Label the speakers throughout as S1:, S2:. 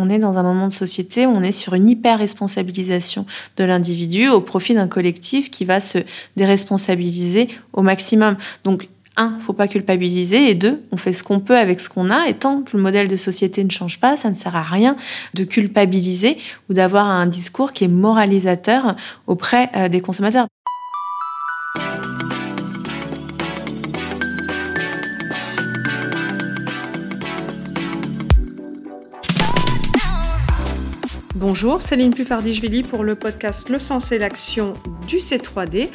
S1: on est dans un moment de société où on est sur une hyper-responsabilisation de l'individu au profit d'un collectif qui va se déresponsabiliser au maximum. Donc, un, faut pas culpabiliser, et deux, on fait ce qu'on peut avec ce qu'on a, et tant que le modèle de société ne change pas, ça ne sert à rien de culpabiliser ou d'avoir un discours qui est moralisateur auprès euh, des consommateurs.
S2: Bonjour, Céline Puffardichvili pour le podcast Le sens et l'action du C3D.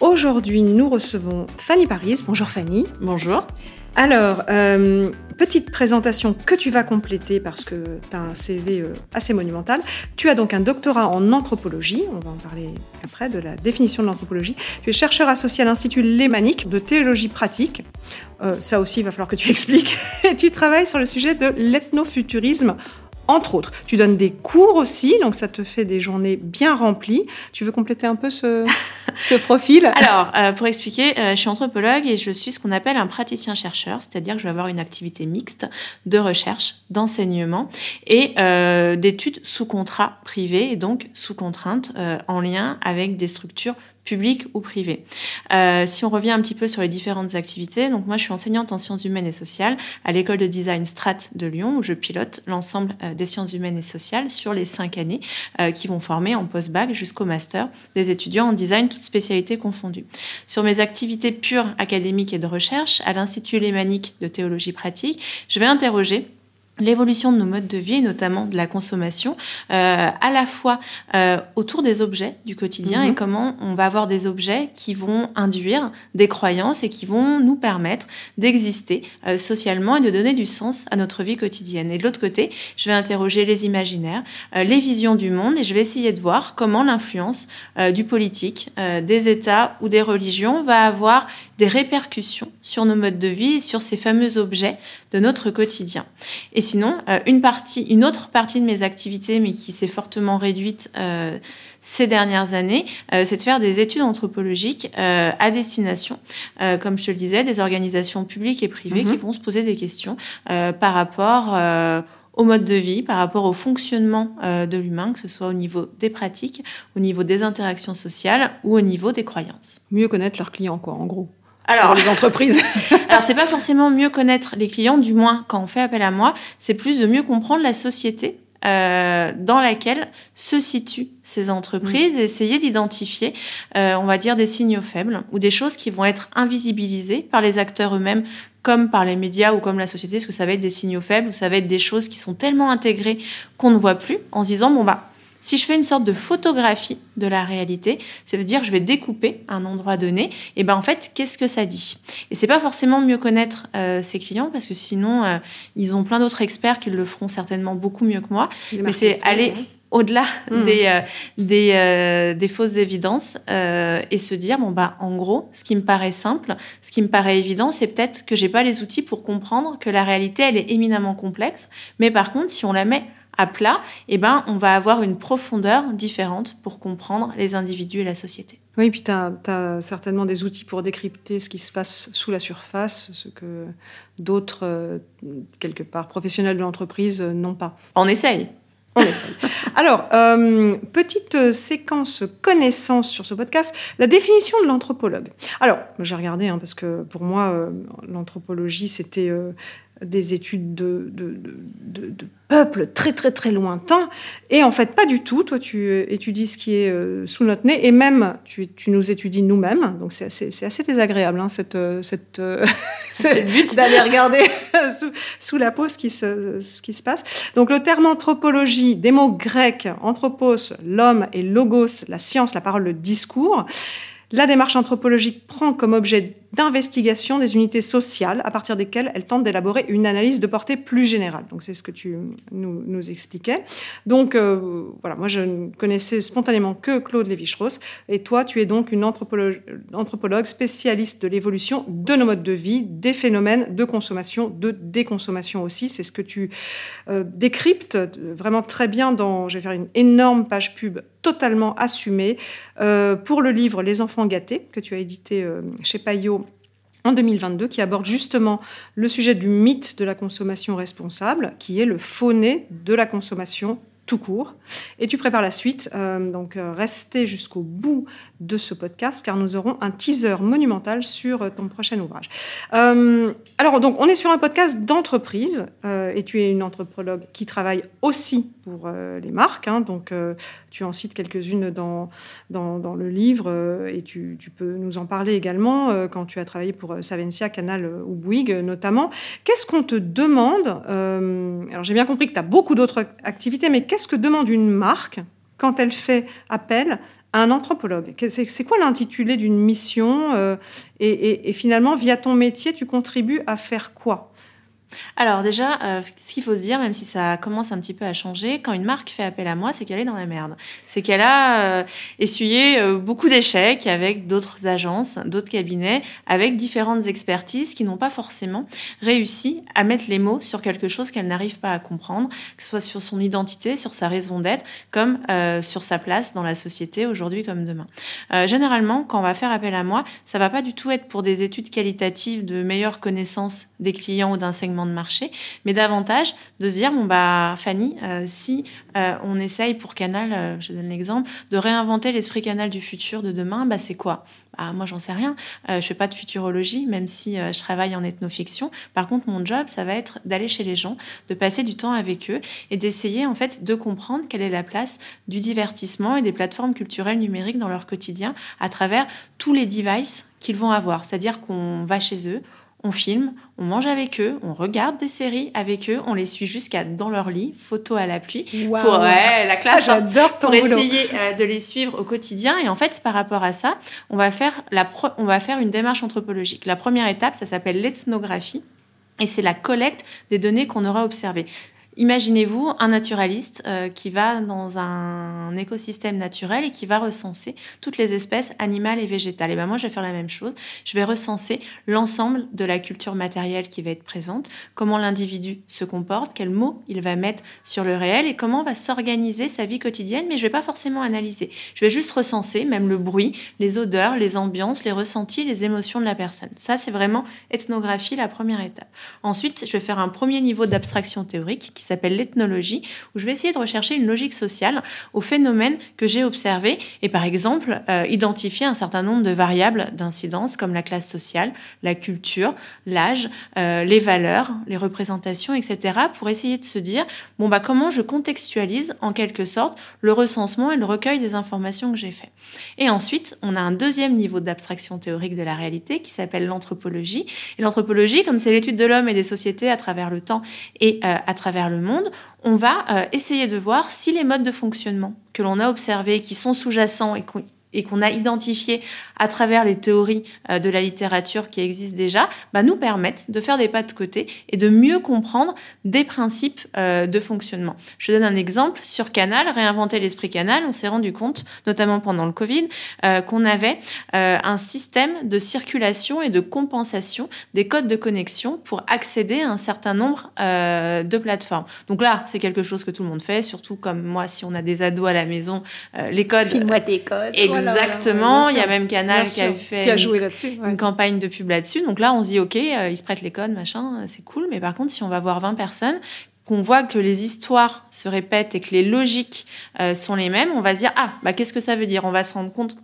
S2: Aujourd'hui, nous recevons Fanny Paris. Bonjour Fanny.
S1: Bonjour.
S2: Alors, euh, petite présentation que tu vas compléter parce que tu as un CV euh, assez monumental. Tu as donc un doctorat en anthropologie, on va en parler après de la définition de l'anthropologie. Tu es chercheur associé à l'Institut Lémanique de théologie pratique. Euh, ça aussi, il va falloir que tu expliques. Et tu travailles sur le sujet de l'ethnofuturisme entre autres. Tu donnes des cours aussi, donc ça te fait des journées bien remplies. Tu veux compléter un peu ce, ce profil?
S1: Alors, euh, pour expliquer, euh, je suis anthropologue et je suis ce qu'on appelle un praticien-chercheur, c'est-à-dire que je vais avoir une activité mixte de recherche, d'enseignement et euh, d'études sous contrat privé et donc sous contrainte en lien avec des structures public ou privé. Euh, si on revient un petit peu sur les différentes activités, donc moi je suis enseignante en sciences humaines et sociales à l'école de design Strat de Lyon où je pilote l'ensemble euh, des sciences humaines et sociales sur les cinq années euh, qui vont former en post-bac jusqu'au master des étudiants en design, toutes spécialités confondues. Sur mes activités pures académiques et de recherche à l'Institut Lémanique de théologie pratique, je vais interroger l'évolution de nos modes de vie, notamment de la consommation, euh, à la fois euh, autour des objets du quotidien et mhm. comment on va avoir des objets qui vont induire des croyances et qui vont nous permettre d'exister euh, socialement et de donner du sens à notre vie quotidienne. Et de l'autre côté, je vais interroger les imaginaires, euh, les visions du monde et je vais essayer de voir comment l'influence euh, du politique, des États ou des religions va avoir des répercussions sur nos modes de vie et sur ces fameux objets de notre quotidien. Et sinon, euh, une partie, une autre partie de mes activités, mais qui s'est fortement réduite euh, ces dernières années, euh, c'est de faire des études anthropologiques à destination, comme je te le disais, des organisations publiques et privées qui mhm. vont se poser des questions par rapport au mode de vie, par rapport au fonctionnement de l'humain, que ce soit au niveau des pratiques, au niveau des interactions sociales ou au niveau des croyances.
S2: Mieux connaître leurs clients, quoi, en gros alors, les entreprises.
S1: alors, c'est pas forcément mieux connaître les clients, du moins quand on fait appel à moi, c'est plus de mieux comprendre la société euh, dans laquelle se situent ces entreprises mm. et essayer d'identifier, euh, on va dire, des signaux faibles ou des choses qui vont être invisibilisées par les acteurs eux-mêmes comme par les médias ou comme la société, parce que ça va être des signaux faibles ou ça va être des choses qui sont tellement intégrées qu'on ne voit plus en se disant, bon, bah, si je fais une sorte de photographie de la réalité, ça veut dire que je vais découper un endroit donné, et ben en fait, qu'est-ce que ça dit? Et c'est pas forcément mieux connaître euh, ses clients parce que sinon, euh, ils ont plein d'autres experts qui le feront certainement beaucoup mieux que moi. Mais c'est aller au-delà hmm. des, euh, des, des, fausses évidences et se dire bon bah en gros ce qui me paraît simple ce qui me paraît évident c'est peut-être que j'ai pas les outils pour comprendre que la réalité elle est éminemment complexe mais par contre si on la met à plat, eh ben, on va avoir une profondeur différente pour comprendre les individus et la société.
S2: Oui, puis tu as, certainement des outils pour décrypter ce qui se passe sous la surface, ce que d'autres, euh, quelque part, professionnels de l'entreprise euh, n'ont pas.
S1: On essaye.
S2: On essaye. Alors, euh, petite séquence connaissance sur ce podcast, la définition de l'anthropologue. Alors, j'ai regardé, hein, parce que pour moi, l'anthropologie, c'était des études de, de, de, peuples très très très lointains. Et en fait, pas du tout. Toi, tu étudies ce qui est euh, sous notre nez et même tu, tu nous étudies nous-mêmes. Donc c'est assez, assez, désagréable, hein, cette, euh, cette, euh,
S1: c'est le but
S2: d'aller regarder sous, sous, la peau ce qui, se, ce qui se passe. Donc le terme anthropologie, des mots grecs, anthropos, l'homme, et logos, la science, la parole, le discours. La démarche anthropologique prend comme objet d'investigation des unités sociales à partir desquelles elle tente d'élaborer une analyse de portée plus générale. Donc c'est ce que tu nous, expliquais. Donc euh, voilà, moi je ne connaissais spontanément que Claude Lévi-Strauss et toi tu es donc une anthropologue, spécialiste de l'évolution de nos modes de vie, des phénomènes de consommation, de déconsommation aussi. C'est ce que tu euh, décryptes vraiment très bien dans, je vais faire une énorme page pub totalement assumée euh, pour le livre Les enfants gâtés que tu as édité chez Payot en 2022 qui aborde justement le sujet du mythe de la consommation responsable, qui est le fauné de la consommation tout court. Et tu prépares la suite. Euh, donc, euh, restez jusqu'au bout de ce podcast car nous aurons un teaser monumental sur euh, ton prochain ouvrage. alors, donc, on est sur un podcast d'entreprise et tu es une anthropologue qui travaille aussi pour les marques. Hein. donc, tu en cites quelques-unes dans, dans, le livre et tu, peux nous en parler également quand tu as travaillé pour Savencia, Canal ou Bouygues notamment. Qu'est-ce qu'on te demande Alors, j'ai bien compris que tu as beaucoup d'autres activités, mais qu'est-ce que demande une marque quand elle fait appel à un anthropologue? C'est quoi l'intitulé d'une mission euh, et, finalement, via ton métier, tu contribues à faire quoi?
S1: Alors déjà, euh, ce qu'il faut se dire, même si ça commence un petit peu à changer, quand une marque fait appel à moi, c'est qu'elle est dans la merde. C'est qu'elle a euh, essuyé euh, beaucoup d'échecs avec d'autres agences, d'autres cabinets, avec différentes expertises qui n'ont pas forcément réussi à mettre les mots sur quelque chose qu'elle n'arrive pas à comprendre, que ce soit sur son identité, sur sa raison d'être, comme sur sa place dans la société aujourd'hui comme demain. généralement, quand on va faire appel à moi, ça va pas du tout être pour des études qualitatives de meilleure connaissance des clients ou d'un segment de marché, mais davantage de se dire bon bah Fanny, euh, si euh, on essaye pour Canal, euh, je donne l'exemple, de réinventer l'esprit Canal du futur de demain, bah c'est quoi? Bah, moi j'en sais rien, je fais pas de futurologie, même si je travaille en ethnofiction. Par contre, mon job, ça va être d'aller chez les gens, de passer du temps avec eux et d'essayer en fait de comprendre quelle est la place du divertissement et des plateformes culturelles numériques dans leur quotidien à travers tous les devices qu'ils vont avoir. C'est-à-dire qu'on va chez eux, on filme, on mange avec eux, on regarde des séries avec eux, on les suit jusqu'à dans leur lit, photo à l'appui, pour la classe,
S2: ah, hein,
S1: pour essayer euh, de les suivre au quotidien. Et en fait, par rapport à ça, on va faire la on va faire une démarche anthropologique. La première étape, ça s'appelle l'ethnographie. Et c'est la collecte des données qu'on aura observées. Imaginez-vous un naturaliste euh, qui va dans un écosystème naturel et qui va recenser toutes les espèces animales et végétales. Et ben moi, je vais faire la même chose. Je vais recenser l'ensemble de la culture matérielle qui va être présente, comment l'individu se comporte, quels mots il va mettre sur le réel et comment va s'organiser sa vie quotidienne. Mais je vais pas forcément analyser. Je vais juste recenser même le bruit, les odeurs, les ambiances, les ressentis, les émotions de la personne. Ça, c'est vraiment ethnographie, la première étape. Ensuite, je vais faire un premier niveau d'abstraction théorique qui s'appelle l'ethnologie, où je vais essayer de rechercher une logique sociale aux phénomènes que j'ai observés et par exemple euh, identifier un certain nombre de variables d'incidence comme la classe sociale, la culture, l'âge, euh, les valeurs, les représentations, etc. pour essayer de se dire bon bah comment je contextualise en quelque sorte le recensement et le recueil des informations que j'ai fait. Et ensuite, on a un deuxième niveau d'abstraction théorique de la réalité qui s'appelle l'anthropologie. Et l'anthropologie, comme c'est l'étude de l'homme et des sociétés à travers le temps et euh, à travers le monde, on va euh, essayer de voir si les modes de fonctionnement que l'on a observés, qui sont sous-jacents et et qu'on a identifié à travers les théories euh, de la littérature qui existent déjà, bah, nous permettent de faire des pas de côté et de mieux comprendre des principes euh, de fonctionnement. Je donne un exemple. Sur Canal, réinventer l'esprit Canal, on s'est rendu compte, notamment pendant le Covid, euh, qu'on avait un système de circulation et de compensation des codes de connexion pour accéder à un certain nombre de plateformes. Donc là, c'est quelque chose que tout le monde fait, surtout comme moi, si on a des ados à la maison, les codes...
S3: File-moi tes codes.
S1: Exactement. Il y a même Canal qui a fait
S2: qui a joué là-dessus,
S1: une campagne de pub là-dessus. Donc là, on se dit, OK, euh, ils se prêtent les codes, machin, euh, c'est cool. Mais par contre, si on va voir 20 personnes, qu'on voit que les histoires se répètent et que les logiques euh, sont les mêmes, on va se dire, ah, bah, qu'est-ce que ça veut dire? On va se rendre compte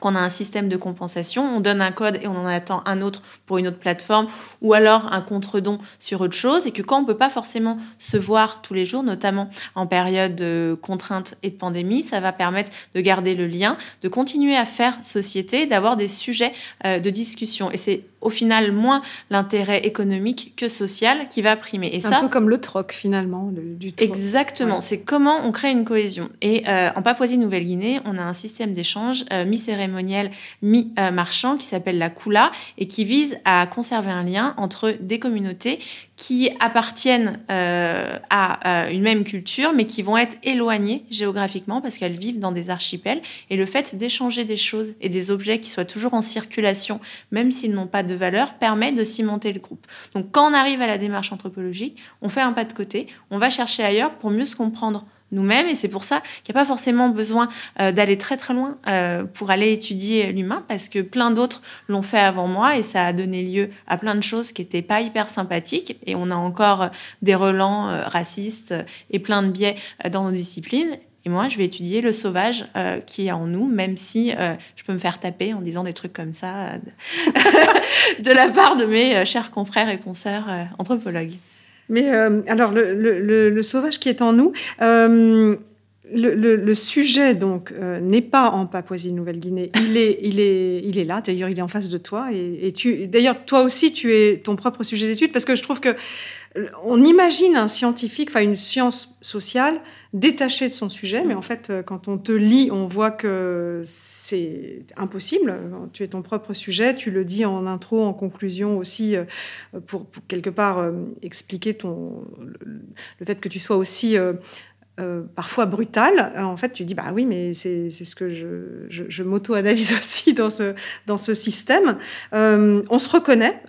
S1: qu'on a un système de compensation, on donne un code et on en attend un autre pour une autre plateforme, ou alors un contre-don sur autre chose, et que quand on ne peut pas forcément se voir tous les jours, notamment en période de contrainte et de pandémie, ça va permettre de garder le lien, de continuer à faire société, d'avoir des sujets euh, de discussion. Et c'est au final moins l'intérêt économique que social qui va primer. Et
S2: un peu comme le troc finalement. du troc.
S1: Exactement, c'est comment on crée une cohésion. Et euh, en Papouasie-Nouvelle-Guinée, on a un système d'échange euh, mi-cérémoniel, mi-marchand qui s'appelle la Kula et qui vise à conserver un lien entre des communautés qui appartiennent euh, à une même culture, mais qui vont être éloignées géographiquement parce qu'elles vivent dans des archipels. Et le fait d'échanger des choses et des objets qui soient toujours en circulation, même s'ils n'ont pas de valeur, permet de cimenter le groupe. Donc quand on arrive à la démarche anthropologique, on fait un pas de côté, on va chercher ailleurs pour mieux se comprendre nous-mêmes. Et c'est pour ça qu'il n'y a pas forcément besoin d'aller très très loin pour aller étudier l'humain, parce que plein d'autres l'ont fait avant moi et ça a donné lieu à plein de choses qui n'étaient pas hyper sympathiques. Et on a encore des relents racistes et plein de biais dans nos disciplines. Et moi, je vais étudier le sauvage euh, qui est en nous, même si euh, je peux me faire taper en disant des trucs comme ça euh, de la part de mes chers confrères et consoeurs anthropologues.
S2: Mais alors, le, sauvage qui est en nous, le, sujet donc n'est pas en Papouasie-Nouvelle-Guinée. Il est, il est, il est là. D'ailleurs, il est en face de toi. Et, et tu, d'ailleurs, toi aussi, tu es ton propre sujet d'étude parce que je trouve que on imagine un scientifique, enfin une science sociale détachée de son sujet, mais en fait, euh, quand on te lit, on voit que c'est impossible. Tu es ton propre sujet, tu le dis en intro, en conclusion aussi, euh, pour, quelque part euh, expliquer ton, le, fait que tu sois aussi parfois brutal, euh, en fait, tu dis bah oui, mais c'est ce que je, je, m'auto-analyse aussi dans ce, dans ce système. Euh, on se reconnaît,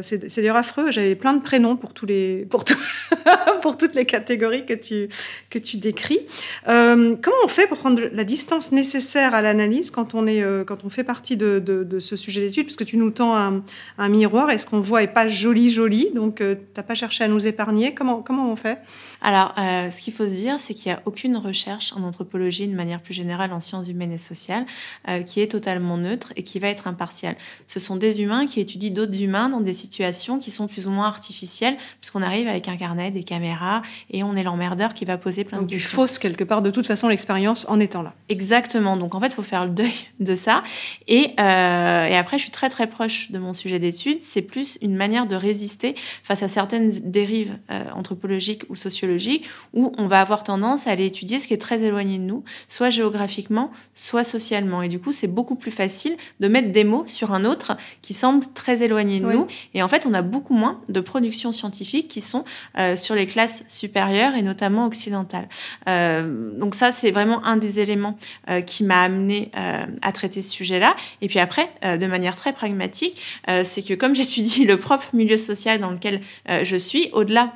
S2: c'est d'ailleurs affreux. J'avais plein de prénoms pour, tous les, pour, pour toutes les catégories que tu, que tu décris. comment on fait pour prendre la distance nécessaire à l'analyse quand, on quand on fait partie de, de, ce sujet d'étude? Parce que tu nous tends un, un miroir et ce qu'on voit est pas joli, joli, donc tu n'as pas cherché à nous épargner. Comment, comment on fait?
S1: Alors, ce qu'il faut se dire, c'est qu'il n'y a aucune recherche en anthropologie, de manière plus générale en sciences humaines et sociales, euh, qui est totalement neutre et qui va être impartiale. Ce sont des humains qui étudient d'autres humains dans des situations qui sont plus ou moins artificielles, puisqu'on arrive avec un carnet, des caméras, et on est l'emmerdeur qui va poser plein
S2: de
S1: questions.
S2: Tu fausses quelque part de toute façon l'expérience en étant là.
S1: Exactement. Donc en fait, il faut faire le deuil de ça. Et, euh, et après, je suis très très proche de mon sujet d'étude. C'est plus une manière de résister face à certaines dérives euh, anthropologiques ou sociologiques où on va avoir tendance tendance à aller étudier ce qui est très éloigné de nous, soit géographiquement, soit socialement. Et du coup, c'est beaucoup plus facile de mettre des mots sur un autre qui semble très éloigné de nous. Et en fait, on a beaucoup moins de productions scientifiques qui sont euh, sur les classes supérieures et notamment occidentales. Euh, donc ça, c'est vraiment un des éléments euh, qui m'a amené à traiter ce sujet-là. Et puis après, de manière très pragmatique, c'est que comme j'étudie le propre milieu social dans lequel je suis, au-delà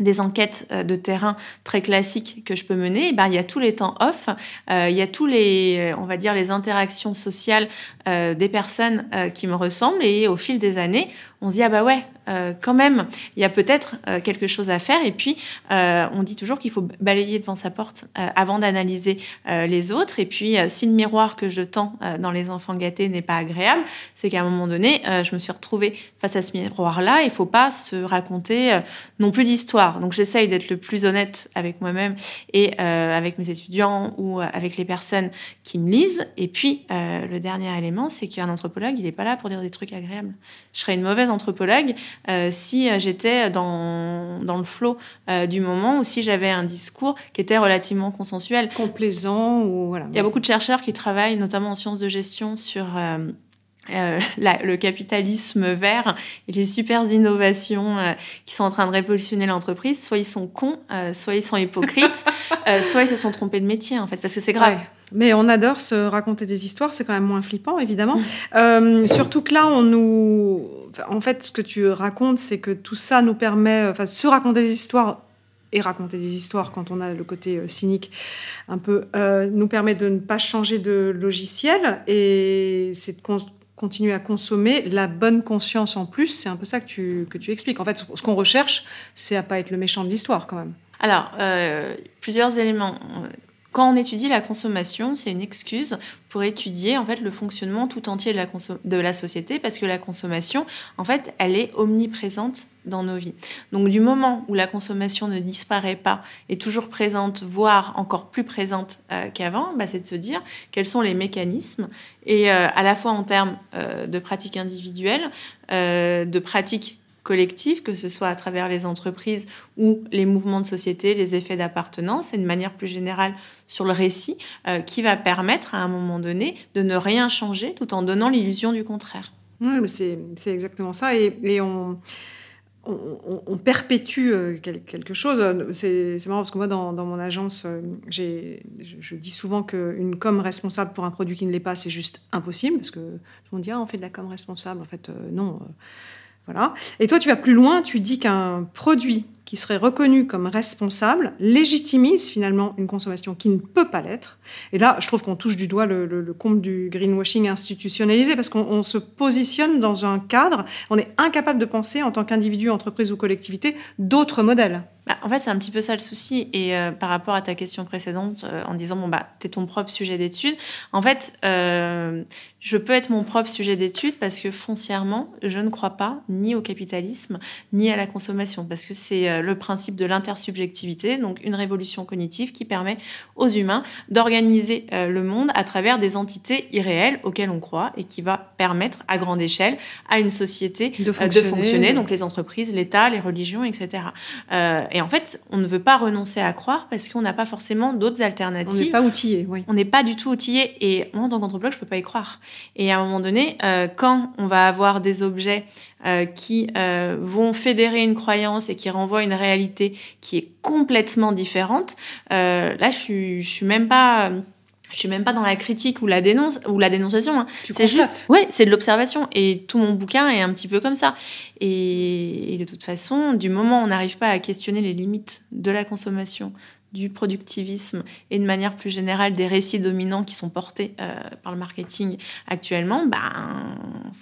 S1: des enquêtes euh, de terrain très classiques que je peux mener, eh ben, il y a tous les temps off, euh, il y a tous les, on va dire, les interactions sociales euh, des personnes qui me ressemblent et au fil des années, on se dit ah bah ouais, euh, quand même, il y a peut-être euh, quelque chose à faire. Et puis, euh, on dit toujours qu'il faut balayer devant sa porte avant d'analyser les autres. Et puis, si le miroir que je tends dans les enfants gâtés n'est pas agréable, c'est qu'à un moment donné, je me suis retrouvée face à ce miroir-là. Il ne faut pas se raconter non plus d'histoire. Donc, j'essaye d'être le plus honnête avec moi-même et avec mes étudiants ou avec les personnes qui me lisent. Et puis, le dernier élément, c'est qu'un anthropologue, il n'est pas là pour dire des trucs agréables. Je serais une mauvaise anthropologue si euh, j'étais dans, dans le flot euh, du moment ou si j'avais un discours qui était relativement consensuel.
S2: Complaisant ou voilà.
S1: Il y a beaucoup de chercheurs qui travaillent, notamment en sciences de gestion, sur le capitalisme vert et les super innovations qui sont en train de révolutionner l'entreprise, soit ils sont cons, soit ils sont hypocrites, soit ils se sont trompés de métier en fait, parce que c'est grave.
S2: Mais on adore se raconter des histoires, c'est quand même moins flippant, évidemment. Mm. Euh, surtout que là, on nous. En fait, ce que tu racontes, c'est que tout ça nous permet. Enfin, se raconter des histoires et raconter des histoires quand on a le côté euh, cynique un peu, euh, nous permet de ne pas changer de logiciel et c'est de continuer à consommer la bonne conscience en plus. C'est un peu ça que tu, que tu expliques. En fait, ce qu'on recherche, c'est à pas être le méchant de l'histoire quand même.
S1: Alors, plusieurs éléments. Quand on étudie la consommation, c'est une excuse pour étudier en fait le fonctionnement tout entier de la, de la société parce que la consommation, en fait, elle est omniprésente dans nos vies. Donc du moment où la consommation ne disparaît pas, est toujours présente, voire encore plus présente euh, qu'avant, bah, c'est de se dire quels sont les mécanismes et euh, à la fois en termes euh, de pratiques individuelles, de pratiques collectif, que ce soit à travers les entreprises ou les mouvements de société, les effets d'appartenance, et de manière plus générale sur le récit, euh, qui va permettre à un moment donné de ne rien changer tout en donnant l'illusion du contraire.
S2: Oui, c'est exactement ça. Et, on, perpétue euh, quelque chose. C'est marrant parce que moi, dans, mon agence, euh, je, dis souvent qu'une com responsable pour un produit qui ne l'est pas, c'est juste impossible. Parce que on dit, ah, on fait de la com responsable. En fait, non. Et toi, tu vas plus loin, tu dis qu'un produit qui serait reconnu comme responsable légitimise finalement une consommation qui ne peut pas l'être. Et là, je trouve qu'on touche du doigt le, le, compte du greenwashing institutionnalisé parce qu'on se positionne dans un cadre, on est incapable de penser en tant qu'individu, entreprise ou collectivité d'autres modèles.
S1: Bah, en fait, c'est un petit peu ça le souci. Et euh, par rapport à ta question précédente, euh, en disant, bon, bah, t'es ton propre sujet d'étude, en fait, euh, je peux être mon propre sujet d'étude parce que foncièrement, je ne crois pas ni au capitalisme, ni à la consommation, parce que c'est le principe de l'intersubjectivité, donc une révolution cognitive qui permet aux humains d'organiser le monde à travers des entités irréelles auxquelles on croit et qui va permettre à grande échelle à une société de fonctionner, de fonctionner donc les entreprises, l'État, les religions, etc. et et en fait, on ne veut pas renoncer à croire parce qu'on n'a pas forcément d'autres alternatives. On
S2: n'est pas outillé, oui.
S1: On n'est pas du tout outillé. Et moi, en tant qu'anthropologue, je ne peux pas y croire. Et à un moment donné, euh, quand on va avoir des objets euh, qui euh, vont fédérer une croyance et qui renvoient une réalité qui est complètement différente, là, je ne suis même pas je suis même pas dans la critique ou la dénonce ou la dénonciation. Hein.
S2: C'est juste,
S1: ouais, c'est de l'observation et tout mon bouquin est un petit peu comme ça. Et, et de toute façon, du moment où on n'arrive pas à questionner les limites de la consommation, du productivisme et de manière plus générale des récits dominants qui sont portés euh, par le marketing actuellement, ben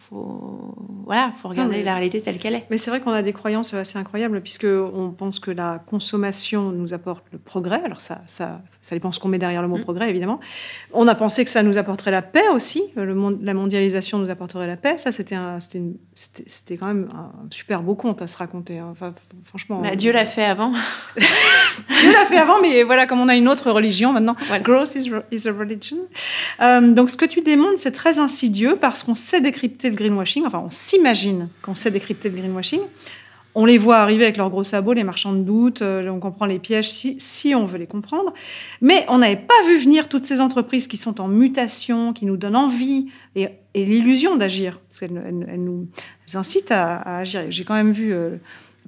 S1: faut voilà, faut regarder la réalité telle qu'elle est.
S2: Mais c'est vrai qu'on a des croyances assez incroyables puisque on pense que la consommation nous apporte le progrès. Alors ça, ça, ça dépend ce qu'on met derrière le mot mm. progrès évidemment. On a pensé que ça nous apporterait la paix aussi. Le monde, la mondialisation nous apporterait la paix. Ça c'était c'était quand même un super beau conte à se raconter. Hein. Enfin, franchement.
S1: Bah, Dieu l'a fait avant.
S2: Dieu l'a fait avant mais voilà, comme on a une autre religion maintenant, growth is, a religion. Euh, donc, ce que tu démontres, c'est très insidieux parce qu'on sait décrypter le greenwashing. Enfin, on s'imagine qu'on sait décrypter le greenwashing. On les voit arriver avec leurs gros sabots, les marchands de doute, euh, on comprend les pièges si, si on veut les comprendre. Mais on n'avait pas vu venir toutes ces entreprises qui sont en mutation, qui nous donnent envie et, l'illusion d'agir, parce qu'elles nous incitent à, agir. J'ai quand même vu euh,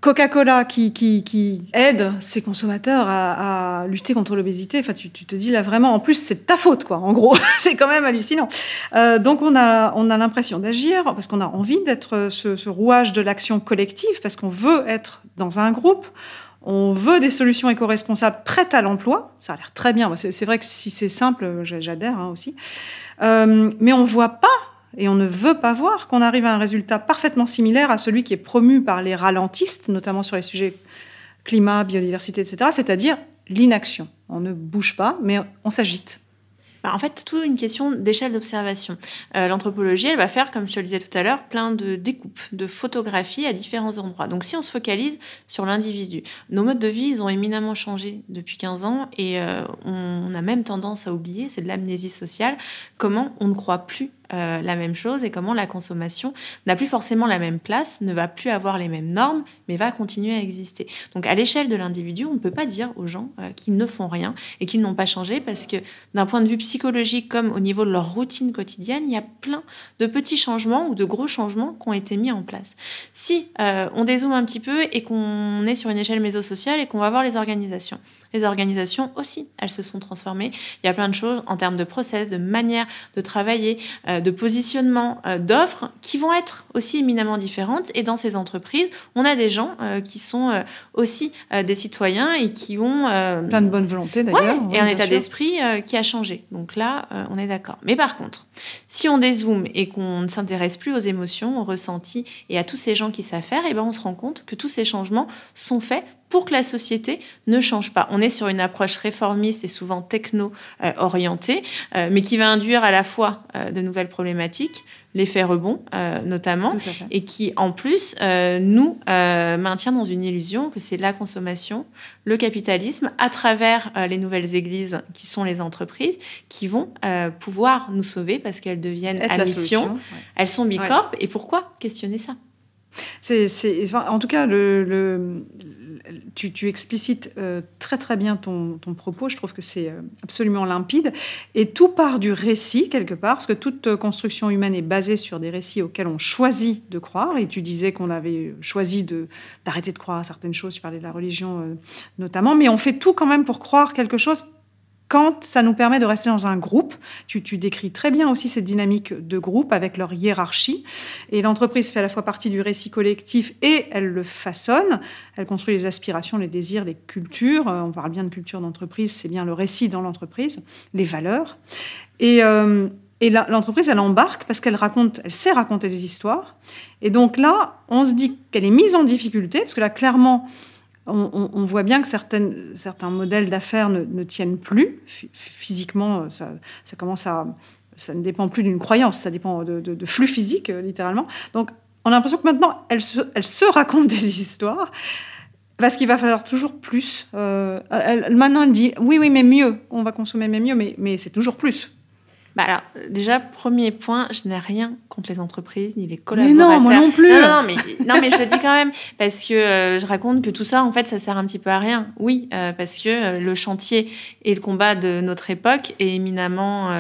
S2: Coca-Cola qui, aide ses consommateurs à, lutter contre l'obésité, enfin, tu, te dis là vraiment, en plus, c'est ta faute, quoi, en gros. c'est quand même hallucinant. Euh, donc, on a, on a l'impression d'agir parce qu'on a envie d'être ce, rouage de l'action collective, parce qu'on veut être dans un groupe. On veut des solutions éco-responsables prêtes à l'emploi. Ça a l'air très bien. C'est vrai que si c'est simple, j'adhère hein, aussi. Euh, mais on voit pas et on ne veut pas voir qu'on arrive à un résultat parfaitement similaire à celui qui est promu par les ralentistes, notamment sur les sujets climat, biodiversité, etc., c'est-à-dire l'inaction. On ne bouge pas, mais on s'agite.
S1: Bah, en fait, tout une question d'échelle d'observation. Euh, l'anthropologie, elle va faire, comme je te le disais tout à l'heure, plein de découpes, de photographies à différents endroits. Donc, si on se focalise sur l'individu, nos modes de vie, ils ont éminemment changé depuis 15 ans et euh, on a même tendance à oublier, c'est de l'amnésie sociale, comment on ne croit plus euh, la même chose et comment la consommation n'a plus forcément la même place, ne va plus avoir les mêmes normes, mais va continuer à exister. Donc à l'échelle de l'individu, on ne peut pas dire aux gens euh, qu'ils ne font rien et qu'ils n'ont pas changé parce que d'un point de vue psychologique comme au niveau de leur routine quotidienne, il y a plein de petits changements ou de gros changements qui ont été mis en place. Si euh, on dézoome un petit peu et qu'on est sur une échelle mésosociale et qu'on va voir les organisations, les organisations aussi, elles se sont transformées. Il y a plein de choses en termes de process, de manière de travailler, euh, de positionnement, euh, d'offres qui vont être aussi éminemment différentes. Et dans ces entreprises, on a des gens euh, qui sont aussi des citoyens et qui ont...
S2: plein de bonne volonté d'ailleurs.
S1: et un état d'esprit qui a changé. Donc là, on est d'accord. Mais par contre, si on dézoome et qu'on ne s'intéresse plus aux émotions, aux ressentis et à tous ces gens qui savent faire, et eh ben on se rend compte que tous ces changements sont faits pour que la société ne change pas. On est sur une approche réformiste et souvent techno-orientée, euh, mais qui va induire à la fois euh, de nouvelles problématiques, l'effet rebond euh, notamment, et qui en plus nous maintient dans une illusion que c'est la consommation, le capitalisme, à travers les nouvelles églises qui sont les entreprises, qui vont pouvoir nous sauver parce qu'elles deviennent à mission, elles sont bicorp, et pourquoi questionner ça?
S2: C'est, en tout cas, le, tu, explicites euh, très très bien ton, propos. Je trouve que c'est euh, absolument limpide. Et tout part du récit, quelque part, parce que toute euh, construction humaine est basée sur des récits auxquels on choisit de croire. Et tu disais qu'on avait choisi de, d'arrêter de croire à certaines choses. Tu parlais de la religion notamment. Mais on fait tout quand même pour croire quelque chose quand ça nous permet de rester dans un groupe. Tu, décris très bien aussi cette dynamique de groupe avec leur hiérarchie. Et l'entreprise fait à la fois partie du récit collectif et elle le façonne. Elle construit les aspirations, les désirs, les cultures. Euh, on parle bien de culture d'entreprise, c'est bien le récit dans l'entreprise, les valeurs. Et, euh, et l'entreprise, elle embarque parce qu'elle raconte, elle sait raconter des histoires. Et donc là, on se dit qu'elle est mise en difficulté, parce que là, clairement, on, voit bien que certains modèles d'affaires ne, tiennent plus. Physiquement, ça, commence à. Ça ne dépend plus d'une croyance, ça dépend de, flux physique, euh, littéralement. Donc, on a l'impression que maintenant, elle se, elle se raconte des histoires. Parce qu'il va falloir toujours plus. Euh, maintenant, elle dit oui, oui, mais mieux. On va consommer, mieux, mais c'est toujours plus.
S1: Bah alors, déjà, premier point, je n'ai rien contre les entreprises ni les collaborateurs.
S2: Mais non, moi non plus.
S1: Non, non, mais, non, mais je le dis quand même parce que euh, je raconte que tout ça, en fait, ça sert un petit peu à rien. Oui, euh, parce que euh, le chantier et le combat de notre époque est éminemment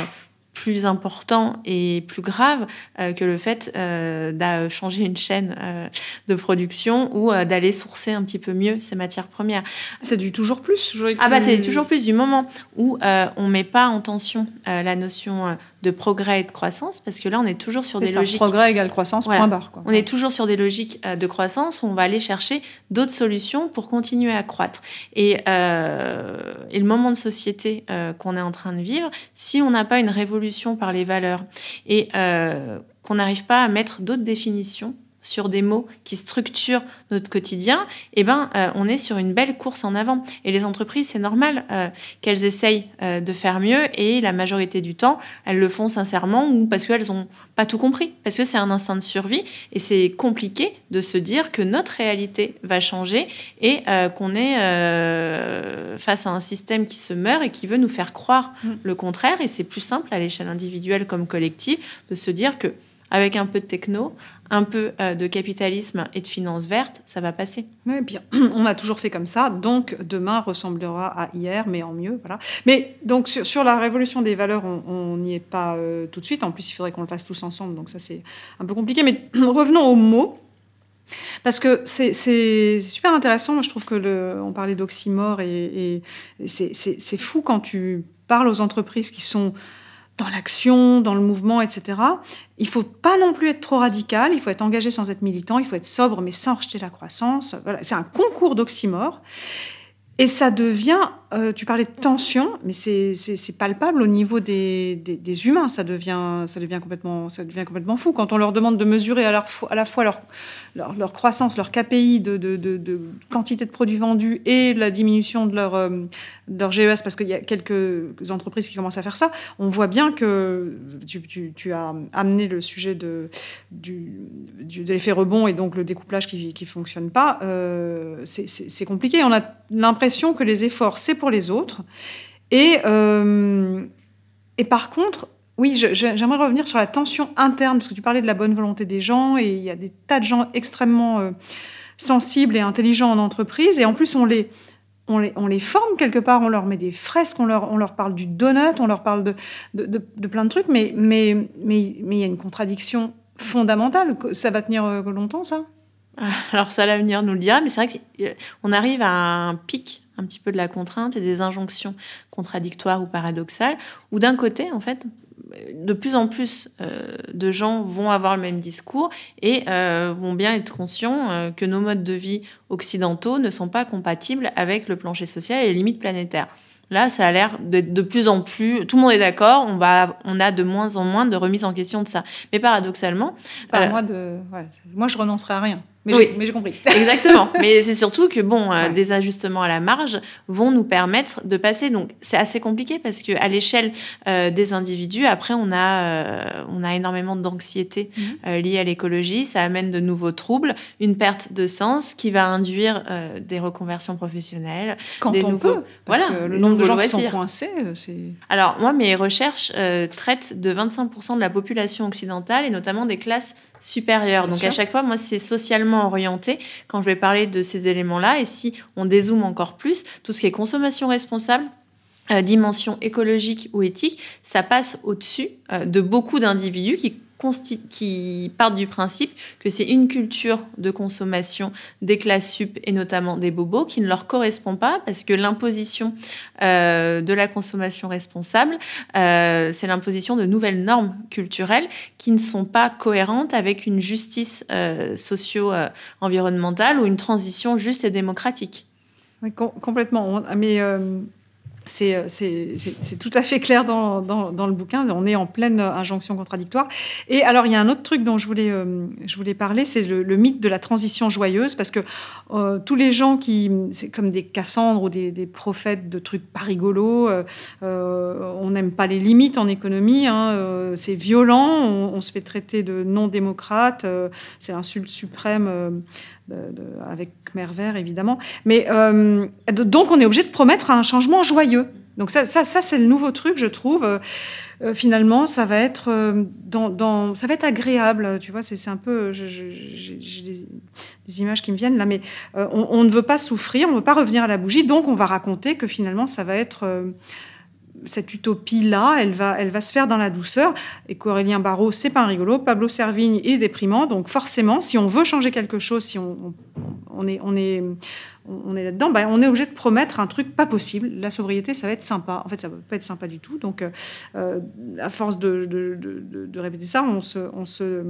S1: plus important et plus grave euh, que le fait euh, de changer une chaîne euh, de production ou d'aller sourcer un petit peu mieux ces matières premières.
S2: C'est du toujours plus.
S1: Ah bah c'est toujours plus du moment où on met pas en tension la notion de progrès et de croissance parce que là on est toujours sur des ça, logiques
S2: progrès égale croissance point barre.
S1: On est toujours sur des logiques de croissance où on va aller chercher d'autres solutions pour continuer à croître. Et, et le moment de société qu'on est en train de vivre, si on n'a pas une révolution par les valeurs et euh, qu'on n'arrive pas à mettre d'autres définitions sur des mots qui structurent notre quotidien, eh ben, euh, on est sur une belle course en avant. Et les entreprises, c'est normal euh, qu'elles essayent euh, de faire mieux et la majorité du temps, elles le font sincèrement ou parce qu'elles n'ont pas tout compris, parce que c'est un instinct de survie et c'est compliqué de se dire que notre réalité va changer et qu'on est face à un système qui se meurt et qui veut nous faire croire mm. le contraire. Et c'est plus simple à l'échelle individuelle comme collective de se dire que avec un peu de techno, un peu euh, de capitalisme et de finances vertes, ça va passer.
S2: Oui, bien. On a toujours fait comme ça, donc demain ressemblera à hier, mais en mieux, voilà. Mais donc sur, la révolution des valeurs, on n'y est pas euh, tout de suite. En plus, il faudrait qu'on le fasse tous ensemble, donc ça c'est un peu compliqué. Mais revenons aux mots. Parce que c'est super intéressant. Moi, je trouve que on parlait d'oxymore et c'est fou quand tu parles aux entreprises qui sont dans l'action, dans le mouvement, etc. Il faut pas non plus être trop radical, il faut être engagé sans être militant, il faut être sobre mais sans rejeter la croissance. C'est un concours d'oxymore. Et ça devient, euh, tu parlais de tension, mais c'est palpable au niveau des, humains. Ça devient, ça, devient complètement, ça devient complètement fou. Quand on leur demande de mesurer à la, fois leur, croissance, leur KPI de, quantité de produits vendus et la diminution de leur, euh, GES, parce qu'il y a quelques entreprises qui commencent à faire ça, on voit bien que tu, as amené le sujet de l'effet rebond et donc le découplage qui ne fonctionne pas. Euh, c'est compliqué. On a l'impression que les efforts, c'est pour les autres. Et, euh, et par contre, oui, j'aimerais revenir sur la tension interne, parce que tu parlais de la bonne volonté des gens, et il y a des tas de gens extrêmement euh, sensibles et intelligents en entreprise, et en plus, on les, on les, on les, forme quelque part, on leur met des fresques, on leur, on leur parle du donut, on leur parle de, de, plein de trucs, mais, mais, mais, mais il y a une contradiction fondamentale. Ça va tenir euh, longtemps, ça?
S1: Alors ça, l'avenir nous le dira, mais c'est vrai qu'on arrive à un pic un petit peu de la contrainte et des injonctions contradictoires ou paradoxales, où d'un côté, en fait, de plus en plus euh, de gens vont avoir le même discours et euh, vont bien être conscients euh, que nos modes de vie occidentaux ne sont pas compatibles avec le plancher social et les limites planétaires. Là, ça a l'air de, de plus en plus. Tout le monde est d'accord. On va, on a de moins en moins de remise en question de ça. Mais paradoxalement,
S2: moi, de, moi, je renoncerai à rien. Mais oui, j'ai compris.
S1: Exactement. mais c'est surtout que bon, euh, des ajustements à la marge vont nous permettre de passer. Donc c'est assez compliqué parce que à l'échelle euh, des individus, après on a euh, on a énormément d'anxiété mhm. liée à l'écologie. Ça amène de nouveaux troubles, une perte de sens qui va induire des reconversions professionnelles,
S2: Quand
S1: des
S2: on
S1: nouveaux.
S2: Peut, parce voilà, que le nombre de gens qui sont coincés, c'est.
S1: Alors moi, mes recherches traitent de 25% de la population occidentale et notamment des classes supérieures. Donc à chaque fois, moi, c'est socialement orienté quand je vais parler de ces éléments-là. Et si on dézoome encore plus, tout ce qui est consommation responsable, euh, dimension écologique ou éthique, ça passe au-dessus euh, de beaucoup d'individus qui qui partent du principe que c'est une culture de consommation des classes sup et notamment des bobos qui ne leur correspond pas parce que l'imposition euh, de la consommation responsable, euh, c'est l'imposition de nouvelles normes culturelles qui ne sont pas cohérentes avec une justice euh, socio-environnementale ou une transition juste et démocratique.
S2: Complètement. Mais c'est tout à fait clair dans, le bouquin. On est en pleine injonction contradictoire. Et alors, il y a un autre truc dont je voulais, euh, parler, c'est le, mythe de la transition joyeuse, parce que euh, tous les gens qui, c'est comme des Cassandres ou des, prophètes de trucs pas rigolos, on n'aime pas les limites en économie, hein, c'est violent, on, se fait traiter de non-démocrate, c'est l'insulte suprême avec Mervert, évidemment. Mais euh, donc, on est obligé de promettre un changement joyeux. Donc ça, ça, c'est le nouveau truc, je trouve. Euh, euh, finalement, ça va être dans, ça va être agréable. Tu vois, c'est un peu, j'ai des, images qui me viennent là, mais on, on, ne veut pas souffrir, on ne veut pas revenir à la bougie. Donc, on va raconter que finalement, ça va être cette utopie-là, elle va, elle va se faire dans la douceur. Et qu'Aurélien Barraud, c'est pas un rigolo. Pablo Servigne, il est déprimant. Donc forcément, si on veut changer quelque chose, si on, est, on est, on est là-dedans, ben, on est obligé de promettre un truc pas possible. La sobriété, ça va être sympa. En fait, ça va pas être sympa du tout. Donc, euh, euh, à force de, de, répéter ça, on se, on se,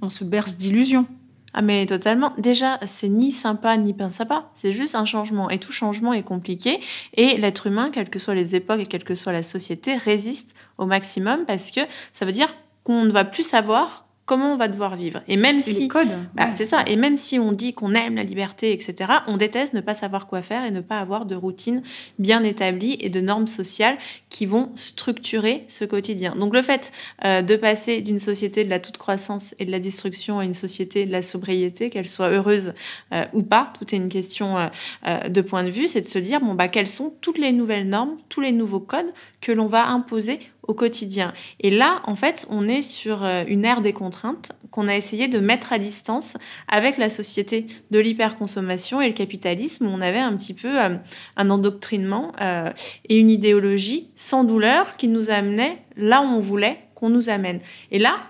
S2: on se berce d'illusions.
S1: Ah mais totalement. Déjà, c'est ni sympa ni pas sympa. C'est juste un changement. Et tout changement est compliqué. Et l'être humain, quelles que soient les époques et quelle que soit la société, résiste au maximum parce que ça veut dire qu'on ne va plus savoir comment on va devoir vivre. Et même si... Bah, C'est ça. Et même si on dit qu'on aime la liberté, etc., on déteste ne pas savoir quoi faire et ne pas avoir de routine bien établie et de normes sociales qui vont structurer ce quotidien. Donc le fait euh, de passer d'une société de la toute croissance et de la destruction à une société de la sobriété, qu'elle soit heureuse euh, ou pas, tout est une question euh, de point de vue, c'est de se dire, bon, bah, quelles sont toutes les nouvelles normes, tous les nouveaux codes que l'on va imposer au quotidien. Et là, en fait, on est sur euh, une ère des contraintes qu'on a essayé de mettre à distance avec la société de l'hyperconsommation et le capitalisme, où on avait un petit peu euh, un endoctrinement euh, et une idéologie sans douleur qui nous amenait là où on voulait qu'on nous amène. Et là,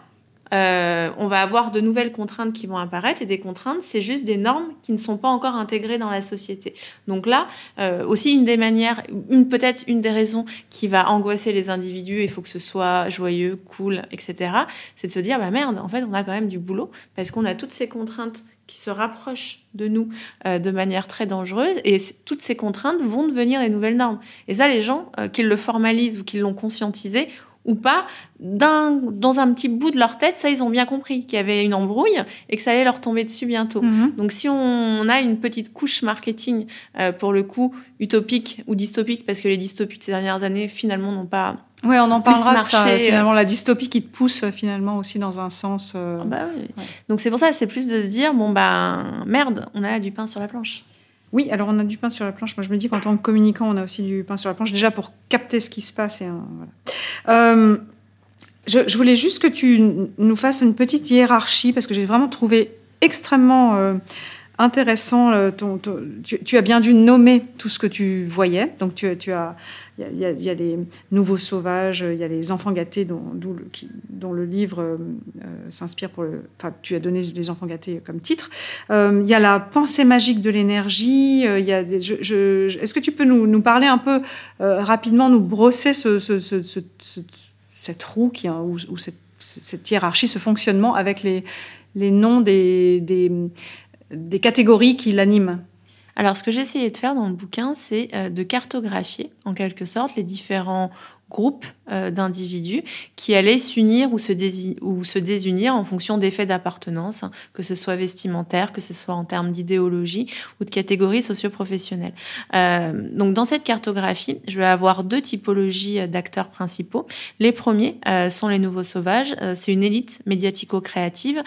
S1: euh, on va avoir de nouvelles contraintes qui vont apparaître et des contraintes, c'est juste des normes qui ne sont pas encore intégrées dans la société. Donc là, euh, aussi une des manières, une peut-être une des raisons qui va angoisser les individus, il faut que ce soit joyeux, cool, etc. C'est de se dire bah merde, en fait, on a quand même du boulot parce qu'on a toutes ces contraintes qui se rapprochent de nous euh, de manière très dangereuse et toutes ces contraintes vont devenir des nouvelles normes. Et ça, les gens qui le formalisent ou qui l'ont conscientisé ou pas, dans un petit bout de leur tête, ça, ils ont bien compris qu'il y avait une embrouille et que ça allait leur tomber dessus bientôt. Mhm. Donc, si on a une petite couche marketing, euh, pour le coup, utopique ou dystopique, parce que les dystopies de ces dernières années, finalement, n'ont pas.
S2: Oui, on en parlera de ça. Euh, finalement, la dystopie qui te pousse finalement aussi dans un sens. Euh,
S1: ah bah oui. Donc, c'est pour ça, c'est plus de se dire bon, bah, merde, on a du pain sur la planche.
S2: Oui, alors on a du pain sur la planche. Moi, je me dis qu'en tant que communicant, on a aussi du pain sur la planche, déjà pour capter ce qui se passe. Et, euh, je, voulais juste que tu nous fasses une petite hiérarchie, parce que j'ai vraiment trouvé extrêmement euh, intéressant. Euh, tu, as bien dû nommer tout ce que tu voyais. Donc, tu, tu as il y, a, les nouveaux sauvages, il y a les enfants gâtés dont, le, livre euh, s'inspire pour le. Enfin, tu as donné les enfants gâtés comme titre. Euh, il y a la pensée magique de l'énergie. Euh, y Est-ce que tu peux nous, parler un peu rapidement, nous brosser ce, cette roue qui, ou, cette, hiérarchie, ce fonctionnement avec les, noms des catégories qui l'animent?
S1: Alors, ce que j'ai essayé de faire dans le bouquin, c'est euh, de cartographier, en quelque sorte, les différents groupes d'individus qui allaient s'unir ou, se ou se désunir en fonction d'effets d'appartenance, hein, que ce soit vestimentaire, que ce soit en termes d'idéologie ou de catégorie socio-professionnelle. Euh, donc dans cette cartographie, je vais avoir deux typologies euh, d'acteurs principaux. Les premiers sont les nouveaux sauvages. C'est une élite médiatico-créative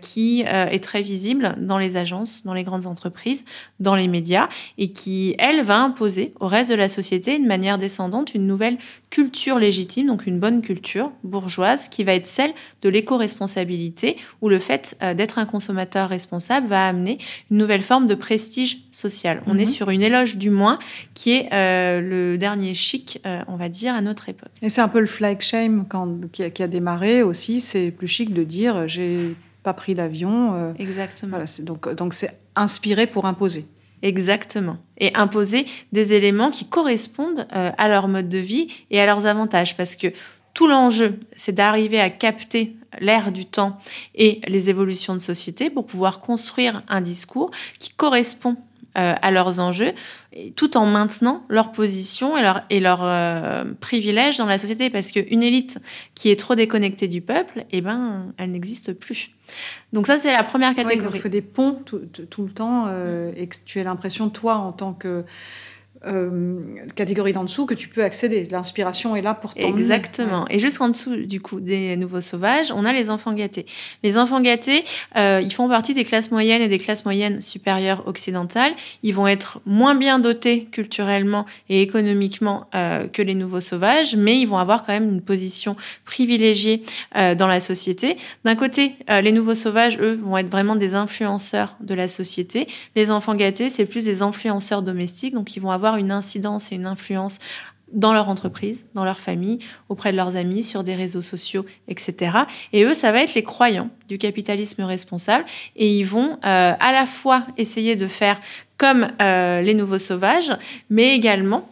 S1: qui est très visible dans les agences, dans les grandes entreprises, dans les médias et qui, elle, va imposer au reste de la société une manière descendante, une nouvelle culture légitime, donc une bonne culture bourgeoise, qui va être celle de l'éco-responsabilité, où le fait euh, d'être un consommateur responsable va amener une nouvelle forme de prestige social. On est mhm. sur une éloge du moins, qui est euh, le dernier chic, euh, on va dire, à notre époque.
S2: Et c'est un peu le flag shame quand, qui, a, qui a démarré aussi. C'est plus chic de dire j'ai pas pris l'avion.
S1: Exactement.
S2: Voilà, donc donc c'est inspiré pour imposer.
S1: Exactement. Et imposer des éléments qui correspondent euh, à leur mode de vie et à leurs avantages. Parce que tout l'enjeu, c'est d'arriver à capter l'air du temps et les évolutions de société pour pouvoir construire un discours qui correspond euh, à leurs enjeux, tout en maintenant leur position et leur, et leur euh, privilège dans la société. Parce qu'une élite qui est trop déconnectée du peuple, eh ben, elle n'existe plus. Donc ça, c'est la première catégorie.
S2: il faut des ponts tout, tout le temps euh, et que tu as l'impression, toi, en tant que euh, catégorie d'en dessous que tu peux accéder. L'inspiration est là pour
S1: toi. Exactement. Et juste en dessous, du coup, des nouveaux sauvages, on a les enfants gâtés. Les enfants gâtés, euh, ils font partie des classes moyennes et des classes moyennes supérieures occidentales. Ils vont être moins bien dotés culturellement et économiquement euh, que les nouveaux sauvages, mais ils vont avoir quand même une position privilégiée dans la société. D'un côté, les nouveaux sauvages, eux, vont être vraiment des influenceurs de la société. Les enfants gâtés, c'est plus des influenceurs domestiques, donc ils vont avoir une incidence et une influence dans leur entreprise, dans leur famille, auprès de leurs amis, sur des réseaux sociaux, etc. Et eux, ça va être les croyants du capitalisme responsable. Et ils vont euh, à la fois essayer de faire comme euh, les nouveaux sauvages, mais également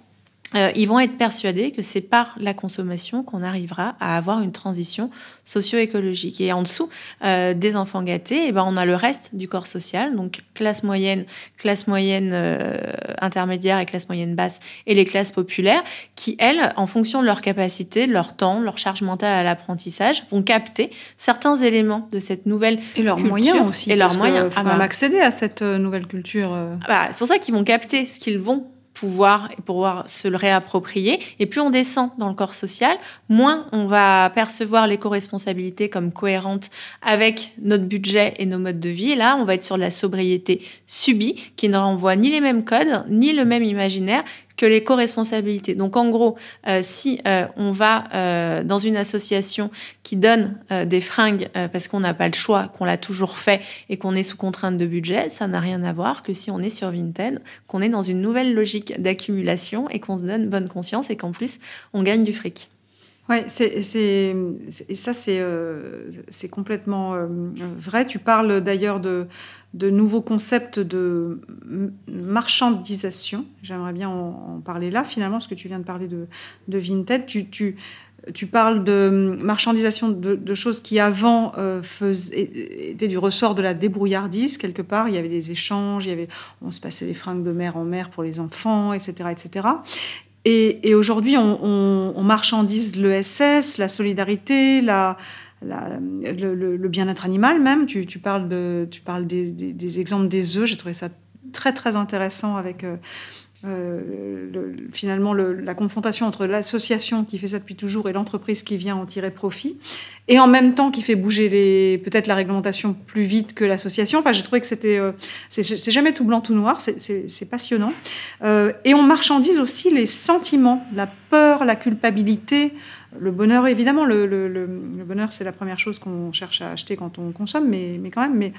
S1: euh, ils vont être persuadés que c'est par la consommation qu'on arrivera à avoir une transition socio-écologique. Et en dessous euh, des enfants gâtés, eh ben, on a le reste du corps social, donc classe moyenne, classe moyenne euh, intermédiaire et classe moyenne basse, et les classes populaires, qui, elles, en fonction de leur capacité, de leur temps, leur charge mentale à l'apprentissage, vont capter certains éléments de cette nouvelle
S2: et leurs moyens aussi.
S1: Et leurs moyens.
S2: Faut ah bah. accéder à cette nouvelle culture.
S1: Bah, c'est pour ça qu'ils vont capter ce qu'ils vont pouvoir et pouvoir se le réapproprier. Et plus on descend dans le corps social, moins on va percevoir l'éco-responsabilité comme cohérente avec notre budget et nos modes de vie. Et là, on va être sur la sobriété subie qui ne renvoie ni les mêmes codes, ni le même imaginaire, que les co-responsabilités. Donc en gros, euh, si euh, on va euh, dans une association qui donne des fringues parce qu'on n'a pas le choix, qu'on l'a toujours fait et qu'on est sous contrainte de budget, ça n'a rien à voir que si on est sur Vinted, qu'on est dans une nouvelle logique d'accumulation et qu'on se donne bonne conscience et qu'en plus on gagne du fric.
S2: Oui, c'est, ça, c'est complètement vrai. Tu parles d'ailleurs de, de nouveaux concepts de marchandisation. J'aimerais bien en, parler là, finalement, parce que tu viens de parler de, de Vinted. Tu, parles de marchandisation de, choses qui avant euh, étaient du ressort de la débrouillardise, quelque part. Il y avait des échanges, il y avait, on se passait les fringues de mère en mère pour les enfants, etc. etc. Et, et aujourd'hui, on, on, on, marchandise l'ESS, la solidarité, la, le, bien-être animal même. Tu, parles, tu parles des, exemples des œufs. J'ai trouvé ça très très intéressant avec euh, euh, finalement la confrontation entre l'association qui fait ça depuis toujours et l'entreprise qui vient en tirer profit, et en même temps qui fait bouger peut-être la réglementation plus vite que l'association. Enfin, j'ai trouvé que c'était euh, c'est jamais tout blanc tout noir, c'est passionnant. et on marchandise aussi les sentiments, la peur, la culpabilité. Le bonheur, évidemment, le, bonheur, c'est la première chose qu'on cherche à acheter quand on consomme, mais, mais quand même.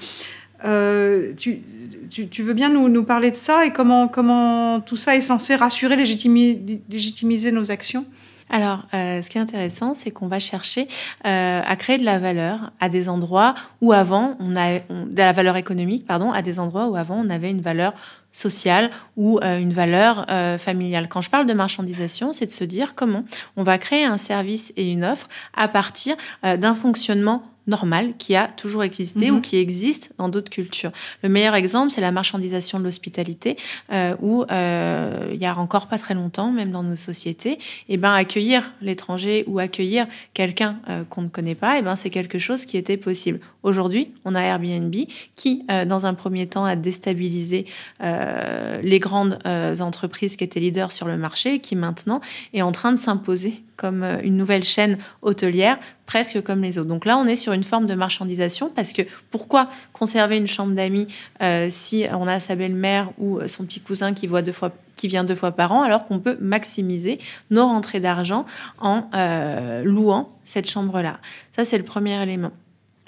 S2: Euh, tu, veux bien nous, parler de ça et comment, tout ça est censé rassurer, légitimiser, nos actions?
S1: Alors, euh, ce qui est intéressant, c'est qu'on va chercher euh, à créer de la valeur à des endroits où avant on a de la valeur économique, pardon, à des endroits où avant on avait une valeur sociale ou une valeur familiale. Quand je parle de marchandisation, c'est de se dire comment on va créer un service et une offre à partir d'un fonctionnement normal qui a toujours existé ou mhm. qui existe dans d'autres cultures. Le meilleur exemple, c'est la marchandisation de l'hospitalité, euh, où euh, il y a encore pas très longtemps, même dans nos sociétés, et eh ben accueillir l'étranger ou accueillir quelqu'un euh, qu'on ne connaît pas, et eh ben c'est quelque chose qui était possible. Aujourd'hui, on a Airbnb qui, euh, dans un premier temps, a déstabilisé euh, les grandes entreprises qui étaient leaders sur le marché, et qui maintenant est en train de s'imposer comme une nouvelle chaîne hôtelière presque comme les autres. Donc là, on est sur une forme de marchandisation parce que pourquoi conserver une chambre d'amis euh, si on a sa belle-mère ou son petit cousin qui voit deux fois qui vient deux fois par an, alors qu'on peut maximiser nos rentrées d'argent en euh, louant cette chambre-là? Ça, c'est le premier élément.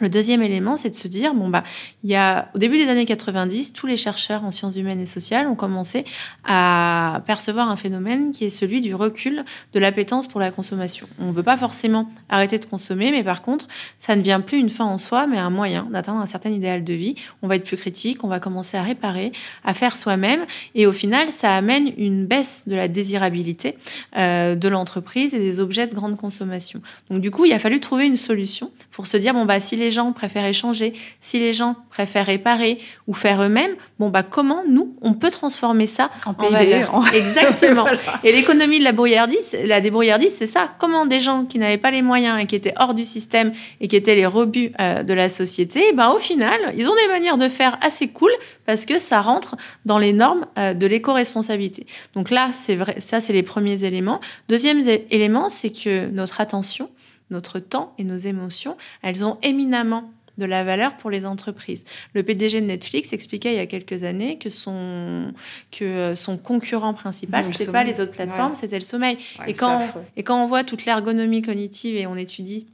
S1: Le deuxième élément, c'est de se dire, bon, bah, il y a, au début des années 90, tous les chercheurs en sciences humaines et sociales ont commencé à percevoir un phénomène qui est celui du recul de l'appétence pour la consommation. On ne veut pas forcément arrêter de consommer, mais par contre, ça ne vient plus une fin en soi, mais un moyen d'atteindre un certain idéal de vie. On va être plus critique, on va commencer à réparer, à faire soi-même, et au final, ça amène une baisse de la désirabilité euh, de l'entreprise et des objets de grande consommation. Donc, du coup, il a fallu trouver une solution pour se dire, bon, bah, si les les gens préfèrent échanger, si les gens préfèrent réparer ou faire eux-mêmes, bon bah comment nous on peut transformer ça en, valeur Exactement. Et l'économie de la brouillardise, la débrouillardise, c'est ça. Comment des gens qui n'avaient pas les moyens et qui étaient hors du système et qui étaient les rebuts euh, de la société, ben au final, ils ont des manières de faire assez cool parce que ça rentre dans les normes euh, de l'éco-responsabilité. Donc là, c'est vrai, ça c'est les premiers éléments. Deuxième élément, c'est que notre attention notre temps et nos émotions, elles ont éminemment de la valeur pour les entreprises. Le PDG de Netflix expliquait il y a quelques années que son, que euh, son concurrent principal, ce n'était pas les autres plateformes, c'était le sommeil. et, quand et quand on voit toute l'ergonomie cognitive et on étudie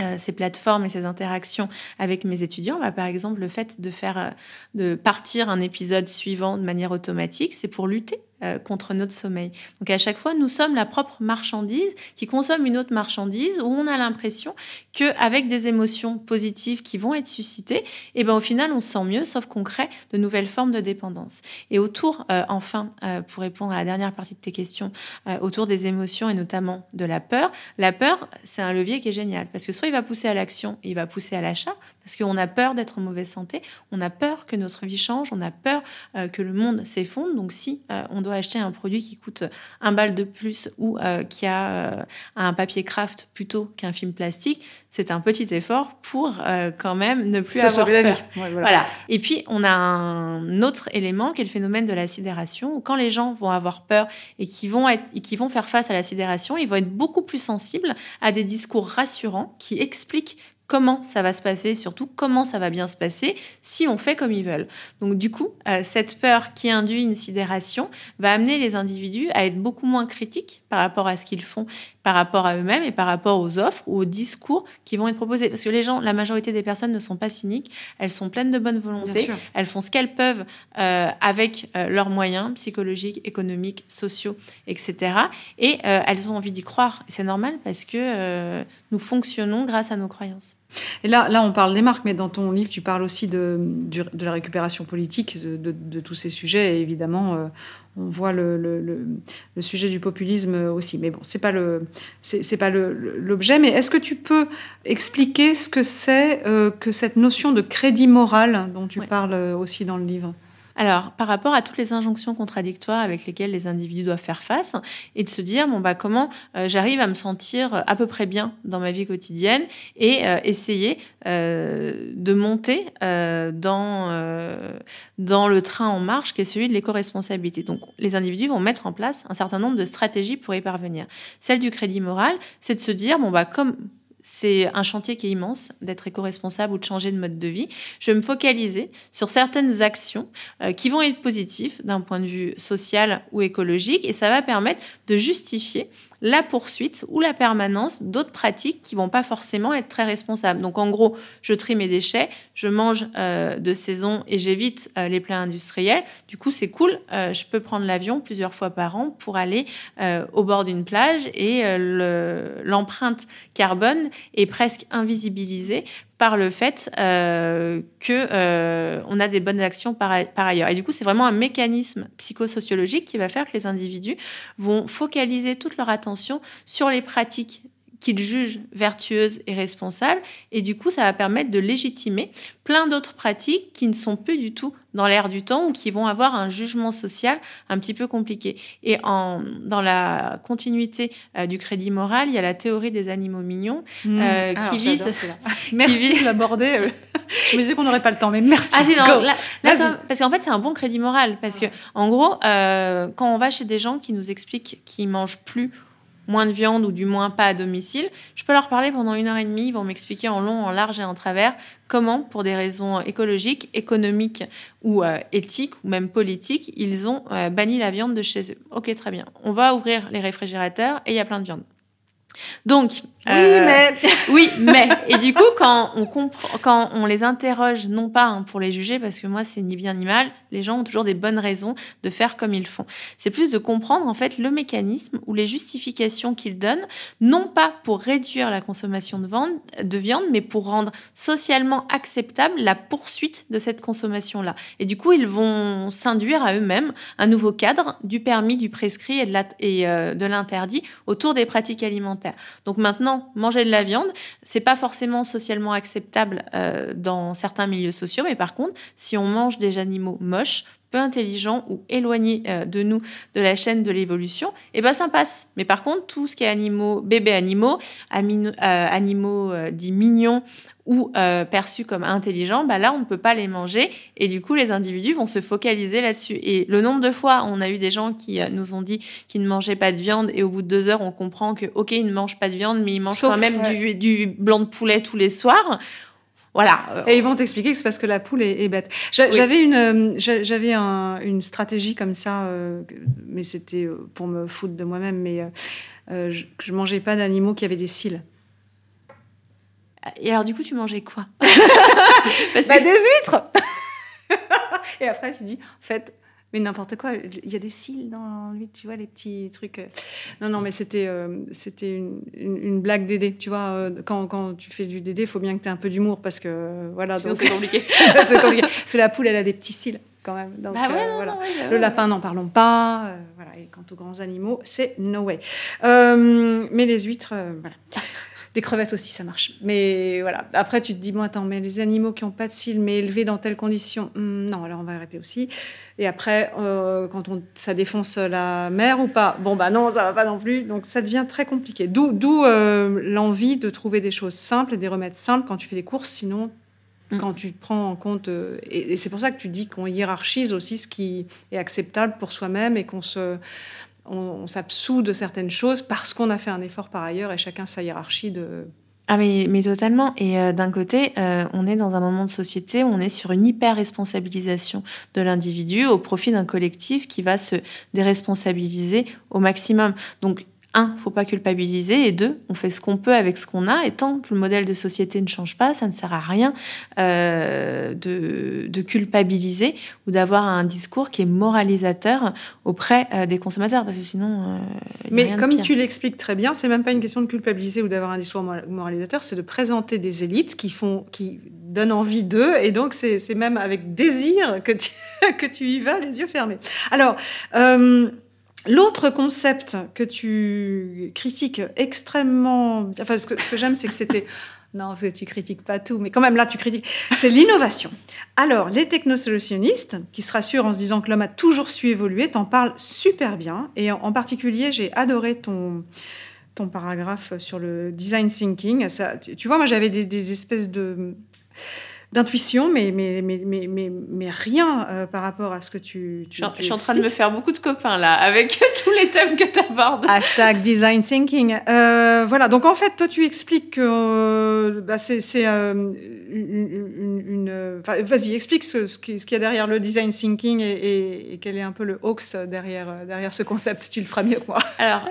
S1: euh, ces plateformes et ces interactions avec mes étudiants, bah, par exemple, le fait de faire, euh, de partir un épisode suivant de manière automatique, c'est pour lutter euh, contre notre sommeil. Donc à chaque fois, nous sommes la propre marchandise qui consomme une autre marchandise où on a l'impression qu'avec des émotions positives qui vont être suscitées, et eh ben au final, on se sent mieux, sauf qu'on crée de nouvelles formes de dépendance. Et autour, euh, enfin, euh, pour répondre à la dernière partie de tes questions, autour des émotions et notamment de la peur, la peur, c'est un levier qui est génial parce que soit il va pousser à l'action il va pousser à l'achat parce qu'on a peur d'être en mauvaise santé, on a peur que notre vie change, on a peur que le monde s'effondre. Donc si on doit acheter un produit qui coûte un balle de plus ou euh, qui a euh, un papier craft plutôt qu'un film plastique, c'est un petit effort pour euh, quand même ne plus avoir peur. La vie. voilà. Et puis on a un autre élément qui est le phénomène de la sidération. Où quand les gens vont avoir peur et qui vont être, et qui vont faire face à la sidération, ils vont être beaucoup plus sensibles à des discours rassurants qui expliquent comment ça va se passer, surtout comment ça va bien se passer si on fait comme ils veulent. Donc du coup, euh, cette peur qui induit une sidération va amener les individus à être beaucoup moins critiques par rapport à ce qu'ils font par rapport à eux-mêmes et par rapport aux offres ou aux discours qui vont être proposés. Parce que les gens, la majorité des personnes ne sont pas cyniques, elles sont pleines de bonne volonté, elles font ce qu'elles peuvent euh, avec euh, leurs moyens psychologiques, économiques, sociaux, etc. Et elles ont envie d'y croire. C'est normal parce que nous fonctionnons grâce à nos croyances.
S2: Et là, là, on parle des marques, mais dans ton livre, tu parles aussi de, de la récupération politique de, de, tous ces sujets. Et évidemment, on voit le, le, sujet du populisme aussi. Mais bon, c'est pas le, c'est, pas l'objet. Mais est-ce que tu peux expliquer ce que c'est euh, que cette notion de crédit moral dont tu parles aussi dans le livre?
S1: Alors, par rapport à toutes les injonctions contradictoires avec lesquelles les individus doivent faire face, et de se dire, bon, bah, comment euh, j'arrive à me sentir à peu près bien dans ma vie quotidienne et euh, essayer euh, de monter dans, dans le train en marche qui est celui de l'éco-responsabilité. Donc, les individus vont mettre en place un certain nombre de stratégies pour y parvenir. Celle du crédit moral, c'est de se dire, bon, bah, comme c'est un chantier qui est immense d'être éco-responsable ou de changer de mode de vie. Je vais me focaliser sur certaines actions euh, qui vont être positives d'un point de vue social ou écologique et ça va permettre de justifier la poursuite ou la permanence d'autres pratiques qui vont pas forcément être très responsables. Donc en gros, je trie mes déchets, je mange euh, de saison et j'évite euh, les plats industriels. Du coup, c'est cool. Euh, je peux prendre l'avion plusieurs fois par an pour aller au bord d'une plage et l'empreinte carbone est presque invisibilisée par le fait euh, euh, a des bonnes actions par, par ailleurs. Et du coup, c'est vraiment un mécanisme psychosociologique qui va faire que les individus vont focaliser toute leur attention sur les pratiques qu'ils jugent vertueuses et responsables. Et du coup, ça va permettre de légitimer plein d'autres pratiques qui ne sont plus du tout dans l'air du temps ou qui vont avoir un jugement social un petit peu compliqué. Et en, dans la continuité euh, du crédit moral, il y a la théorie des animaux mignons
S2: mmh. euh, qui vise... Merci de l'aborder. Je me disais qu'on n'aurait pas le temps, mais merci. Ah,
S1: parce qu'en fait, c'est un bon crédit moral. Parce que, en gros, euh, quand on va chez des gens qui nous expliquent qu'ils mangent plus moins de viande ou du moins pas à domicile, je peux leur parler pendant une heure et demie. Ils vont m'expliquer en long, en large et en travers comment, pour des raisons écologiques, économiques ou euh, éthiques ou même politiques, ils ont euh, banni la viande de chez eux. Ok, très bien. On va ouvrir les réfrigérateurs et il y a plein de viande. Donc,
S2: oui, euh, mais
S1: oui, mais et du coup, quand on comprend, quand on les interroge, non pas hein, pour les juger, parce que moi c'est ni bien ni mal, les gens ont toujours des bonnes raisons de faire comme ils font. C'est plus de comprendre en fait le mécanisme ou les justifications qu'ils donnent, non pas pour réduire la consommation de, de viande, mais pour rendre socialement acceptable la poursuite de cette consommation-là. Et du coup, ils vont s'induire à eux-mêmes un nouveau cadre du permis, du prescrit et euh, de l'interdit autour des pratiques alimentaires. Donc maintenant, manger de la viande, c'est pas forcément socialement acceptable euh, dans certains milieux sociaux, mais par contre, si on mange des animaux moches peu intelligent ou éloigné euh, de nous de la chaîne de l'évolution, et eh ben ça passe. Mais par contre, tout ce qui est animaux, bébés animaux, euh, animaux euh, dits mignons ou perçus comme intelligents, bah là, on ne peut pas les manger. Et du coup, les individus vont se focaliser là-dessus. Et le nombre de fois, on a eu des gens qui nous ont dit qu'ils ne mangeaient pas de viande, et au bout de deux heures, on comprend que, OK, ils ne mangent pas de viande, mais ils mangent quand même du, du blanc de poulet tous les soirs. Voilà.
S2: Et ils vont t'expliquer que c'est parce que la poule est, bête. J'avais une, euh, j'avais une stratégie comme ça, euh, mais c'était euh, pour me foutre de moi-même. Mais je, je mangeais pas d'animaux qui avaient des cils.
S1: Et alors du coup, tu mangeais quoi?
S2: Bah, Des huîtres. Et après, tu dis, en fait, mais n'importe quoi. Il y a des cils dans lui, tu vois, les petits trucs. Euh. Non, non, mais c'était euh, c'était une, une, blague Dédé. Tu vois, euh, quand, quand tu fais du Dédé, il faut bien que tu aies un peu d'humour parce que voilà.
S1: c'est compliqué.
S2: c'est compliqué. Parce que la poule, elle a des petits cils quand même. Donc, bah voilà. le lapin, n'en parlons pas. voilà. Et quant aux grands animaux, c'est no way. mais les huîtres, voilà. Les crevettes aussi, ça marche. Mais voilà. Après, tu te dis, bon, attends, mais les animaux qui n'ont pas de cils, mais élevés dans telles conditions, hmm, non, alors on va arrêter aussi. Et après, euh, quand on, ça défonce la mer ou pas, bon, bah non, ça va pas non plus. Donc ça devient très compliqué. D'où euh, l'envie de trouver des choses simples et des remèdes simples quand tu fais des courses. Sinon, mm. quand tu prends en compte. Euh, et, c'est pour ça que tu dis qu'on hiérarchise aussi ce qui est acceptable pour soi-même et qu'on se on, s'absout de certaines choses parce qu'on a fait un effort par ailleurs et chacun sa hiérarchie de
S1: ah mais, mais totalement. Et euh, d'un côté, euh, on est dans un moment de société où on est sur une hyper-responsabilisation de l'individu au profit d'un collectif qui va se déresponsabiliser au maximum. Donc un, faut pas culpabiliser, et deux, on fait ce qu'on peut avec ce qu'on a, et tant que le modèle de société ne change pas, ça ne sert à rien euh, de, culpabiliser ou d'avoir un discours qui est moralisateur auprès euh, des consommateurs, parce que sinon.
S2: Euh, Mais comme tu l'expliques très bien, c'est même pas une question de culpabiliser ou d'avoir un discours moralisateur, c'est de présenter des élites qui font, qui donnent envie d'eux, et donc c'est même avec désir que tu, que tu y vas les yeux fermés. Alors. L'autre concept que tu critiques extrêmement, enfin ce que, j'aime c'est que c'était, non parce que tu critiques pas tout, mais quand même là tu critiques, c'est l'innovation. Alors les technosolutionnistes qui se rassurent en se disant que l'homme a toujours su évoluer, t'en parlent super bien et en, particulier j'ai adoré ton ton paragraphe sur le design thinking. Tu, vois, moi j'avais des espèces de d'intuition, mais, mais, mais, mais, mais, rien euh, par rapport à ce que tu.
S1: je, suis en train de me faire beaucoup de copains là, avec tous les thèmes que tu abordes.
S2: Hashtag design thinking. Euh, voilà, donc en fait, toi, tu expliques que euh, bah, c'est une. Vas-y, explique ce, qu'il y a derrière le design thinking et, quel est un peu le hoax derrière, derrière ce concept. Tu le feras mieux que moi.
S1: Alors,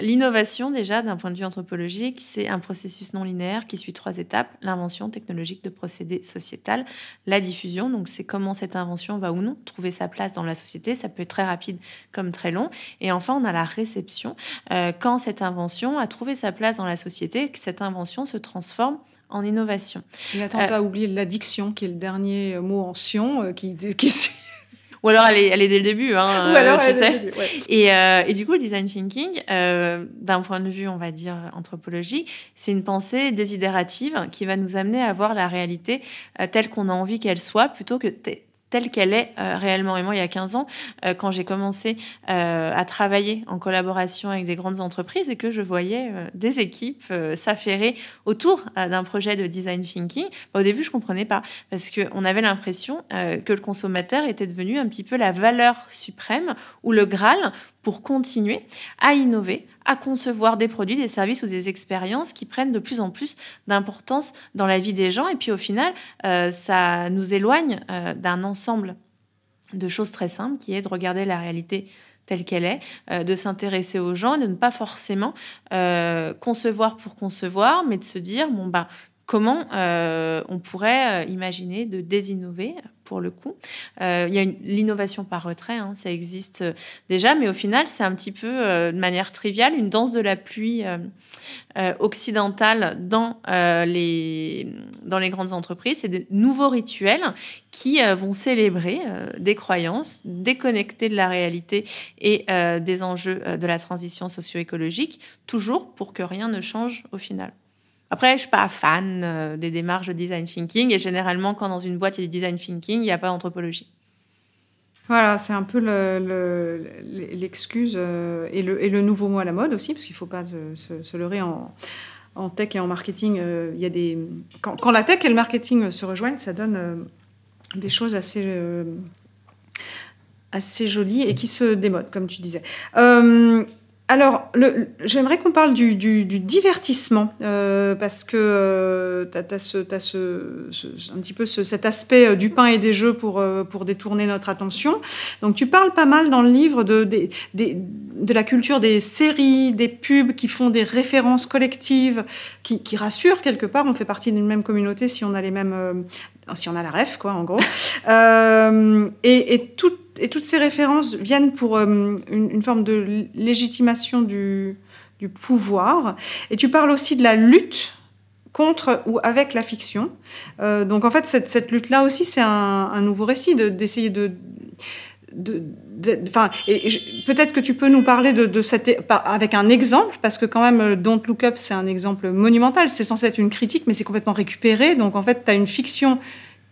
S1: l'innovation, déjà, d'un point de vue anthropologique, c'est un processus non linéaire qui suit trois étapes l'invention technologique de procédés sociétale, la diffusion, donc c'est comment cette invention va ou non trouver sa place dans la société, ça peut être très rapide comme très long, et enfin on a la réception, euh, quand cette invention a trouvé sa place dans la société, que cette invention se transforme en innovation.
S2: Et attends, euh, tu as oublié l'addiction, qui est le dernier mot en sion, euh, qui, qui,
S1: ou alors elle est, elle est dès le début, hein, Ou alors tu sais. et, euh, et, du coup, le design thinking, euh, d'un point de vue, on va dire, anthropologique, c'est une pensée désidérative qui va nous amener à voir la réalité euh, telle qu'on a envie qu'elle soit, plutôt que telle qu'elle est euh, réellement. Et moi, il y a 15 ans, euh, quand j'ai commencé euh, à travailler en collaboration avec des grandes entreprises et que je voyais des équipes s'affairer autour d'un projet de design thinking, bah, au début, je comprenais pas parce qu'on avait l'impression que le consommateur était devenu un petit peu la valeur suprême ou le Graal pour continuer à innover, à concevoir des produits, des services ou des expériences qui prennent de plus en plus d'importance dans la vie des gens. Et puis au final, euh, ça nous éloigne euh, d'un ensemble de choses très simples qui est de regarder la réalité telle qu'elle est, euh, de s'intéresser aux gens, de ne pas forcément concevoir pour concevoir, mais de se dire, bon, bah, comment on pourrait imaginer de désinnover pour le coup. Euh, il y a l'innovation par retrait, hein, ça existe euh, déjà, mais au final, c'est un petit peu, euh, de manière triviale, une danse de la pluie occidentale dans, les, grandes entreprises. C'est des nouveaux rituels qui vont célébrer des croyances déconnectées de la réalité et des enjeux de la transition socio-écologique, toujours pour que rien ne change au final. Après, je suis pas fan euh, des démarches de design thinking et généralement, quand dans une boîte il y a du design thinking, il n'y a pas d'anthropologie.
S2: Voilà, c'est un peu l'excuse euh, et, le, nouveau mot à la mode aussi, parce qu'il ne faut pas se, leurrer en, tech et en marketing. Euh, il y a des... Quand, la tech et le marketing se rejoignent, ça donne des choses assez, assez jolies et qui se démodent, comme tu disais. Alors, j'aimerais qu'on parle du, divertissement, euh, parce que euh, tu as, un petit peu cet aspect euh, du pain et des jeux pour, pour détourner notre attention. Donc, tu parles pas mal dans le livre de, la culture des séries, des pubs qui font des références collectives, qui, qui rassurent quelque part. On fait partie d'une même communauté si on a les mêmes, si on a la ref, quoi, en gros. tout et toutes ces références viennent pour euh, une, forme de légitimation du, pouvoir. Et tu parles aussi de la lutte contre ou avec la fiction. Euh, donc en fait, cette, lutte-là aussi, c'est un, nouveau récit d'essayer de, de peut-être que tu peux nous parler de, de cette, avec un exemple, parce que quand même, euh, Don't Look Up, c'est un exemple monumental. C'est censé être une critique, mais c'est complètement récupéré. Donc en fait, tu as une fiction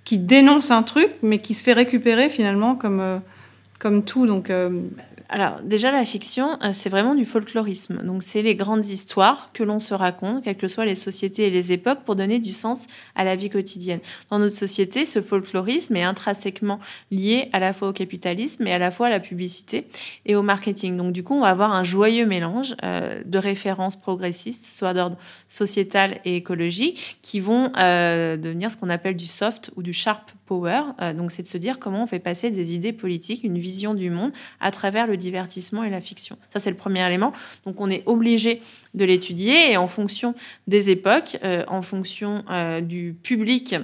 S2: qui dénonce un truc, mais qui se fait récupérer finalement comme, comme tout. Donc, euh,
S1: alors déjà la fiction, euh, c'est vraiment du folklorisme. Donc c'est les grandes histoires que l'on se raconte, quelles que soient les sociétés et les époques, pour donner du sens à la vie quotidienne. Dans notre société, ce folklorisme est intrinsèquement lié à la fois au capitalisme et à la fois à la publicité et au marketing. Donc du coup, on va avoir un joyeux mélange euh, de références progressistes, soit d'ordre sociétal et écologique, qui vont devenir ce qu'on appelle du soft ou du sharp power. donc c'est de se dire comment on fait passer des idées politiques, une vision du monde à travers le divertissement et la fiction. Ça, c'est le premier élément. Donc, on est obligé de l'étudier et en fonction des époques, euh, en fonction euh, du public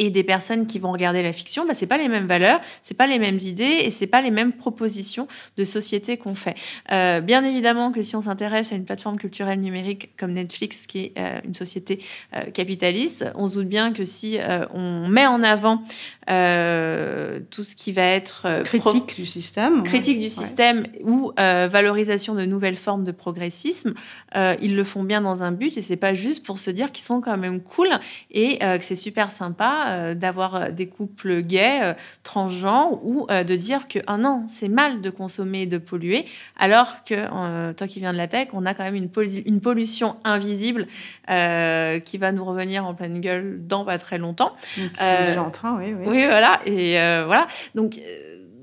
S1: et des personnes qui vont regarder la fiction, bah, c'est pas les mêmes valeurs, c'est pas les mêmes idées et c'est pas les mêmes propositions de société qu'on fait. Euh, bien évidemment que si on s'intéresse à une plateforme culturelle numérique comme Netflix, qui est euh, une société euh, capitaliste, on se doute bien que si on met en avant tout ce qui va être
S2: critique du système,
S1: critique du système ou valorisation de nouvelles formes de progressisme, ils le font bien dans un but et c'est pas juste pour se dire qu'ils sont quand même cool et que c'est super sympa euh, d'avoir euh, des couples gays, euh, transgenres, ou de dire que ah non, c'est mal de consommer et de polluer, alors que toi qui viens de la tech, on a quand même une, une pollution invisible qui va nous revenir en pleine gueule dans pas très longtemps.
S2: déjà en train, oui, oui.
S1: Oui, voilà. Et voilà. Donc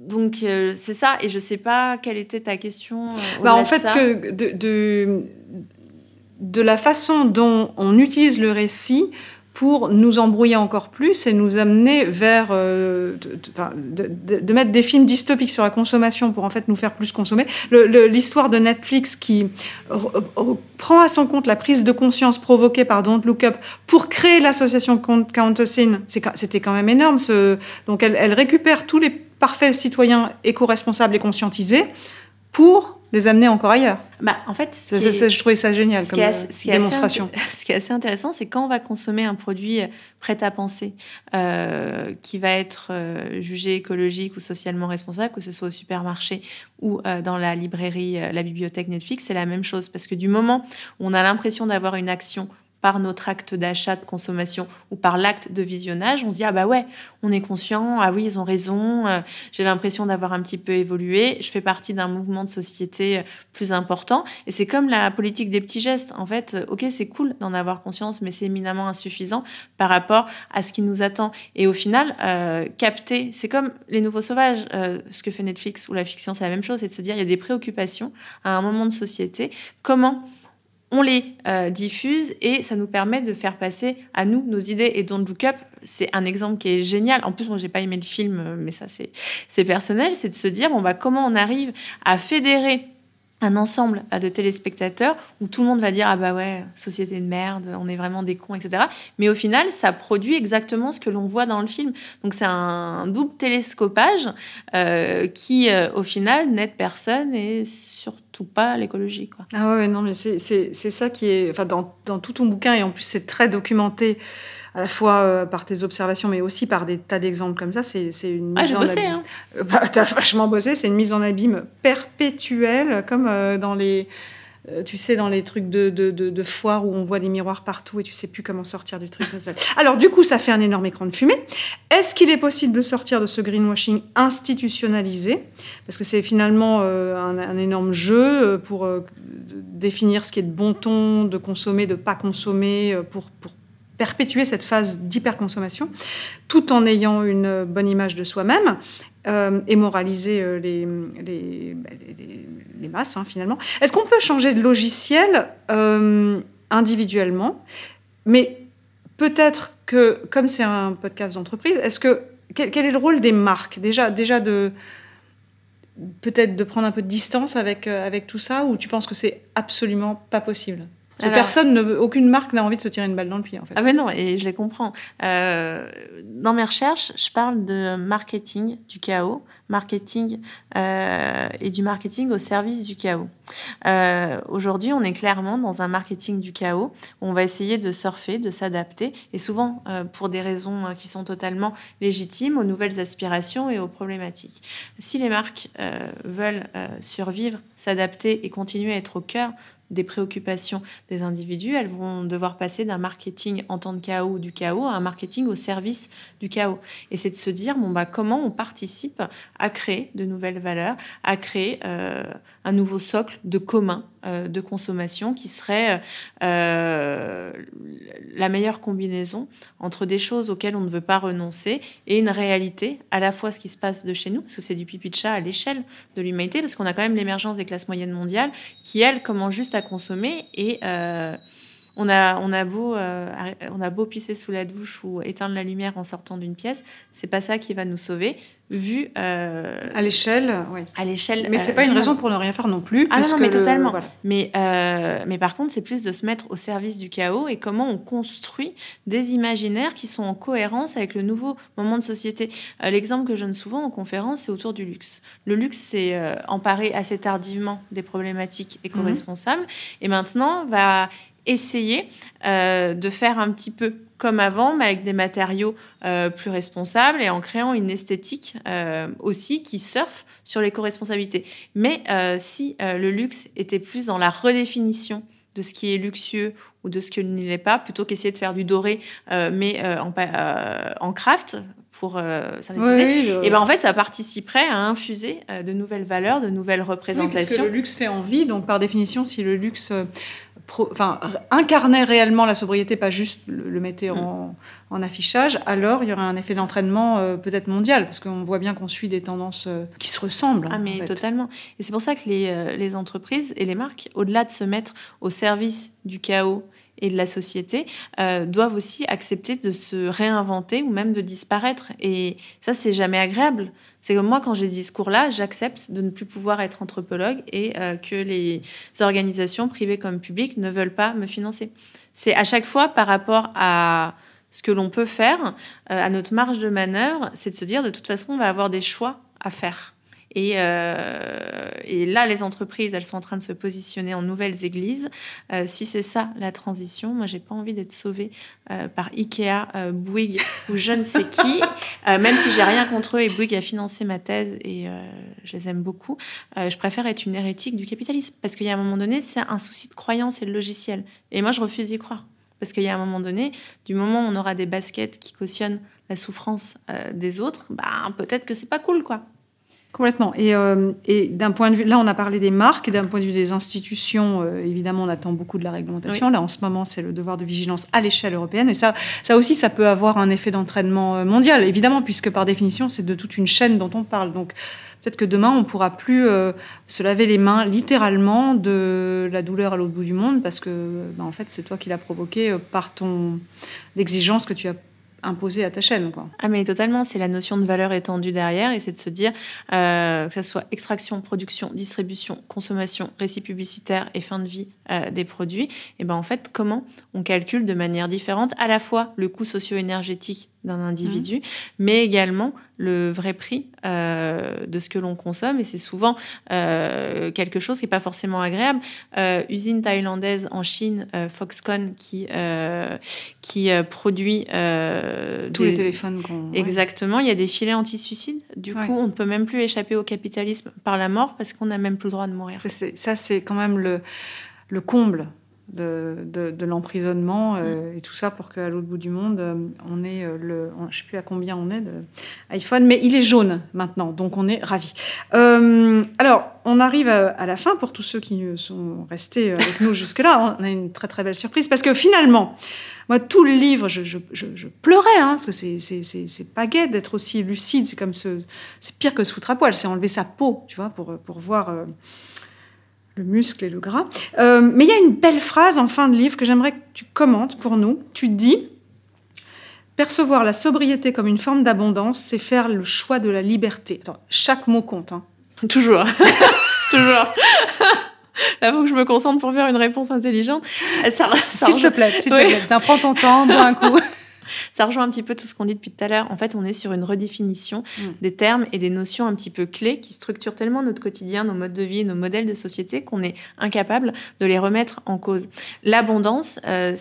S1: donc c'est ça. Et je sais pas quelle était ta question.
S2: Bah, en fait, que de, de, de, la façon dont on utilise le récit pour nous embrouiller encore plus et nous amener vers euh, de, mettre des films dystopiques sur la consommation pour en fait nous faire plus consommer. L'histoire de Netflix qui prend à son compte la prise de conscience provoquée par Don't Look Up pour créer l'association Countessine, c'était quand même énorme. Donc elle, elle récupère tous les parfaits citoyens éco-responsables et conscientisés pour les amener encore ailleurs.
S1: Bah, en fait,
S2: je trouvais ça génial comme démonstration.
S1: ce qui est assez intéressant, c'est quand on va consommer un produit euh, prêt à penser, euh, qui va être euh, jugé écologique ou socialement responsable, que ce soit au supermarché ou dans la librairie, la bibliothèque Netflix, c'est la même chose. Parce que du moment où on a l'impression d'avoir une action par notre acte d'achat, de consommation ou par l'acte de visionnage, on se dit ah bah ouais, on est conscient, ah oui, ils ont raison, euh, j'ai l'impression d'avoir un petit peu évolué, je fais partie d'un mouvement de société euh, plus important. Et c'est comme la politique des petits gestes. En fait, euh, ok, c'est cool d'en avoir conscience, mais c'est éminemment insuffisant par rapport à ce qui nous attend. Et au final, capter, c'est comme les nouveaux sauvages, ce que fait Netflix ou la fiction, c'est la même chose, c'est de se dire il y a des préoccupations à un moment de société. Comment on les euh, diffuse et ça nous permet de faire passer à nous nos idées. Et Don't Look Up, c'est un exemple qui est génial. En plus, moi, j'ai pas aimé le film, euh, mais ça, c'est personnel. C'est de se dire, bon, bah, comment on arrive à fédérer un ensemble de téléspectateurs où tout le monde va dire ah bah ouais société de merde on est vraiment des cons etc mais au final ça produit exactement ce que l'on voit dans le film. Donc c'est un double télescopage euh, qui euh, au final n'aide personne et surtout pas l'écologie quoi.
S2: Ah ouais non mais c'est ça qui est enfin dans, dans tout ton bouquin et en plus c'est très documenté à la fois euh, par tes observations, mais aussi par des tas d'exemples comme ça. C'est, une
S1: mise en bossé, Hein.
S2: Euh, bah, t'as vachement bossé. C'est une mise en abîme perpétuelle, comme euh, dans les, tu sais, dans les trucs de, de, de, foire où on voit des miroirs partout et tu sais plus comment sortir du truc. Alors du coup, ça fait un énorme écran de fumée. Est-ce qu'il est possible de sortir de ce greenwashing institutionnalisé? Parce que c'est finalement un, un, énorme jeu pour définir ce qui est de bon ton, de consommer, de pas consommer, pour, pour perpétuer cette phase d'hyperconsommation, tout en ayant une bonne image de soi-même euh, et moraliser euh, bah, les, les, masses, hein, finalement. Est-ce qu'on peut changer de logiciel euh, individuellement? Mais peut-être que, comme c'est un podcast d'entreprise, est-ce que quel, quel, est le rôle des marques? Déjà, déjà de peut-être de prendre un peu de distance avec, avec tout ça, ou tu penses que c'est absolument pas possible? Personne, ne, aucune marque n'a envie de se tirer une balle dans le pied, en fait.
S1: Ah mais non, et je les comprends. Euh, dans mes recherches, je parle de marketing du chaos, marketing euh, et du marketing au service du chaos. Euh, aujourd'hui, on est clairement dans un marketing du chaos. Où on va essayer de surfer, de s'adapter, et souvent pour des raisons qui sont totalement légitimes aux nouvelles aspirations et aux problématiques. Si les marques veulent survivre, s'adapter et continuer à être au cœur des préoccupations des individus, elles vont devoir passer d'un marketing en temps de chaos du chaos à un marketing au service du chaos. Et c'est de se dire, bon, bah, comment on participe à créer de nouvelles valeurs, à créer euh, un nouveau socle de commun euh, de consommation qui serait euh, la meilleure combinaison entre des choses auxquelles on ne veut pas renoncer et une réalité, à la fois ce qui se passe de chez nous, parce que c'est du pipi de chat à l'échelle de l'humanité, parce qu'on a quand même l'émergence des classes moyennes mondiales qui, elles, commencent juste à consommer et euh, on a, on, a beau, on a beau pisser sous la douche ou éteindre la lumière en sortant d'une pièce, c'est pas ça qui va nous sauver vu
S2: euh, à l'échelle, oui.
S1: À l'échelle.
S2: Mais c'est pas une raison pour ne rien faire non plus.
S1: Ah non, mais totalement. Mais euh, mais par contre, c'est plus de se mettre au service du chaos et comment on construit des imaginaires qui sont en cohérence avec le nouveau moment de société. Euh, l'exemple que je donne souvent en conférence, c'est autour du luxe. Le luxe s'est emparé assez tardivement des problématiques éco-responsables mhm. et maintenant va essayer de faire un petit peu comme avant, mais avec des matériaux euh, plus responsables et en créant une esthétique euh, aussi qui surfe sur l'éco-responsabilité. Mais euh, si le luxe était plus dans la redéfinition de ce qui est luxueux ou de ce qui ne l'est pas, plutôt qu'essayer de faire du doré, mais en, en, craft pour ça et ben en fait ça participerait à infuser de nouvelles valeurs, de nouvelles représentations. Oui,
S2: que le luxe fait envie, donc par définition, si le luxe enfin, incarnait réellement la sobriété, pas juste le, mettait en, en, affichage, alors il y aurait un effet d'entraînement euh, peut-être mondial, parce qu'on voit bien qu'on suit des tendances euh, qui se ressemblent.
S1: Ah, mais totalement. Et c'est pour ça que les, euh, les entreprises et les marques, au-delà de se mettre au service du chaos et de la société euh, doivent aussi accepter de se réinventer ou même de disparaître. Et ça, c'est jamais agréable. C'est comme moi, quand j'ai ce discours-là, j'accepte de ne plus pouvoir être anthropologue et euh, que les organisations privées comme publiques ne veulent pas me financer. C'est à chaque fois par rapport à ce que l'on peut faire, euh, à notre marge de manœuvre, c'est de se dire de toute façon, on va avoir des choix à faire. Euh, et, là, les entreprises, elles sont en train de se positionner en nouvelles églises. Euh, si c'est ça la transition, moi, j'ai pas envie d'être sauvée euh, par Ikea, Bouygues ou je ne sais qui. même si j'ai rien contre eux et Bouygues a financé ma thèse et je les aime beaucoup, je préfère être une hérétique du capitalisme parce qu'il y a un moment donné, c'est un souci de croyance et de logiciel. Et moi, je refuse d'y croire. Parce qu'il y a un moment donné, du moment où on aura des baskets qui cautionnent la souffrance des autres, bah, peut-être que c'est pas cool, quoi.
S2: Complètement. Et, euh, et d'un point de vue, là, on a parlé des marques, et d'un point de vue des institutions, euh, évidemment, on attend beaucoup de la réglementation. Là, en ce moment, c'est le devoir de vigilance à l'échelle européenne. Et ça, ça aussi, ça peut avoir un effet d'entraînement mondial, évidemment, puisque par définition, c'est de toute une chaîne dont on parle. Donc, peut-être que demain, on pourra plus se laver les mains littéralement de la douleur à l'autre bout du monde, parce que, bah, en fait, c'est toi qui l'as provoqué par ton l'exigence que tu as imposé à ta chaîne. Quoi.
S1: Ah mais totalement, c'est la notion de valeur étendue derrière et c'est de se dire euh, que ce soit extraction, production, distribution, consommation, récit publicitaire et fin de vie euh, des produits, et ben en fait comment on calcule de manière différente à la fois le coût socio-énergétique d'un individu, mmh. mais également le vrai prix euh, de ce que l'on consomme. Et c'est souvent euh, quelque chose qui n'est pas forcément agréable. Euh, usine thaïlandaise en Chine, Foxconn, qui, qui produit...
S2: Tous les téléphones qu'on...
S1: Exactement, il y a des filets anti-suicide. Du coup, on ne peut même plus échapper au capitalisme par la mort parce qu'on n'a même plus le droit de mourir.
S2: Ça, c'est quand même le, le comble de, de, l'emprisonnement euh, mm. et tout ça pour qu'à l'autre bout du monde, euh, on ait euh, le. je ne sais plus à combien on est de iPhone, mais il est jaune maintenant, donc on est ravis. alors, on arrive à, la fin pour tous ceux qui sont restés avec nous jusque-là. On a une très très belle surprise parce que finalement, moi, tout le livre, je, je, je, pleurais, hein, parce que c'est pas gai d'être aussi lucide. C'est comme ce, c'est pire que se foutre à poil, c'est enlever sa peau, tu vois, pour, pour voir le muscle et le gras. Euh, mais il y a une belle phrase en fin de livre que j'aimerais que tu commentes pour nous. Tu dis Percevoir la sobriété comme une forme d'abondance, c'est faire le choix de la liberté. chaque mot compte. Hein.
S1: Toujours. Toujours. Là, il faut que je me concentre pour faire une réponse intelligente.
S2: s'il te plaît, s'il te plaît. Prends ton temps, bois un coup.
S1: Ça rejoint un petit peu tout ce qu'on dit depuis tout à l'heure. En fait, on est sur une redéfinition mm. des termes et des notions un petit peu clés qui structurent tellement notre quotidien, nos modes de vie, nos modèles de société qu'on est incapable de les remettre en cause. L'abondance, euh,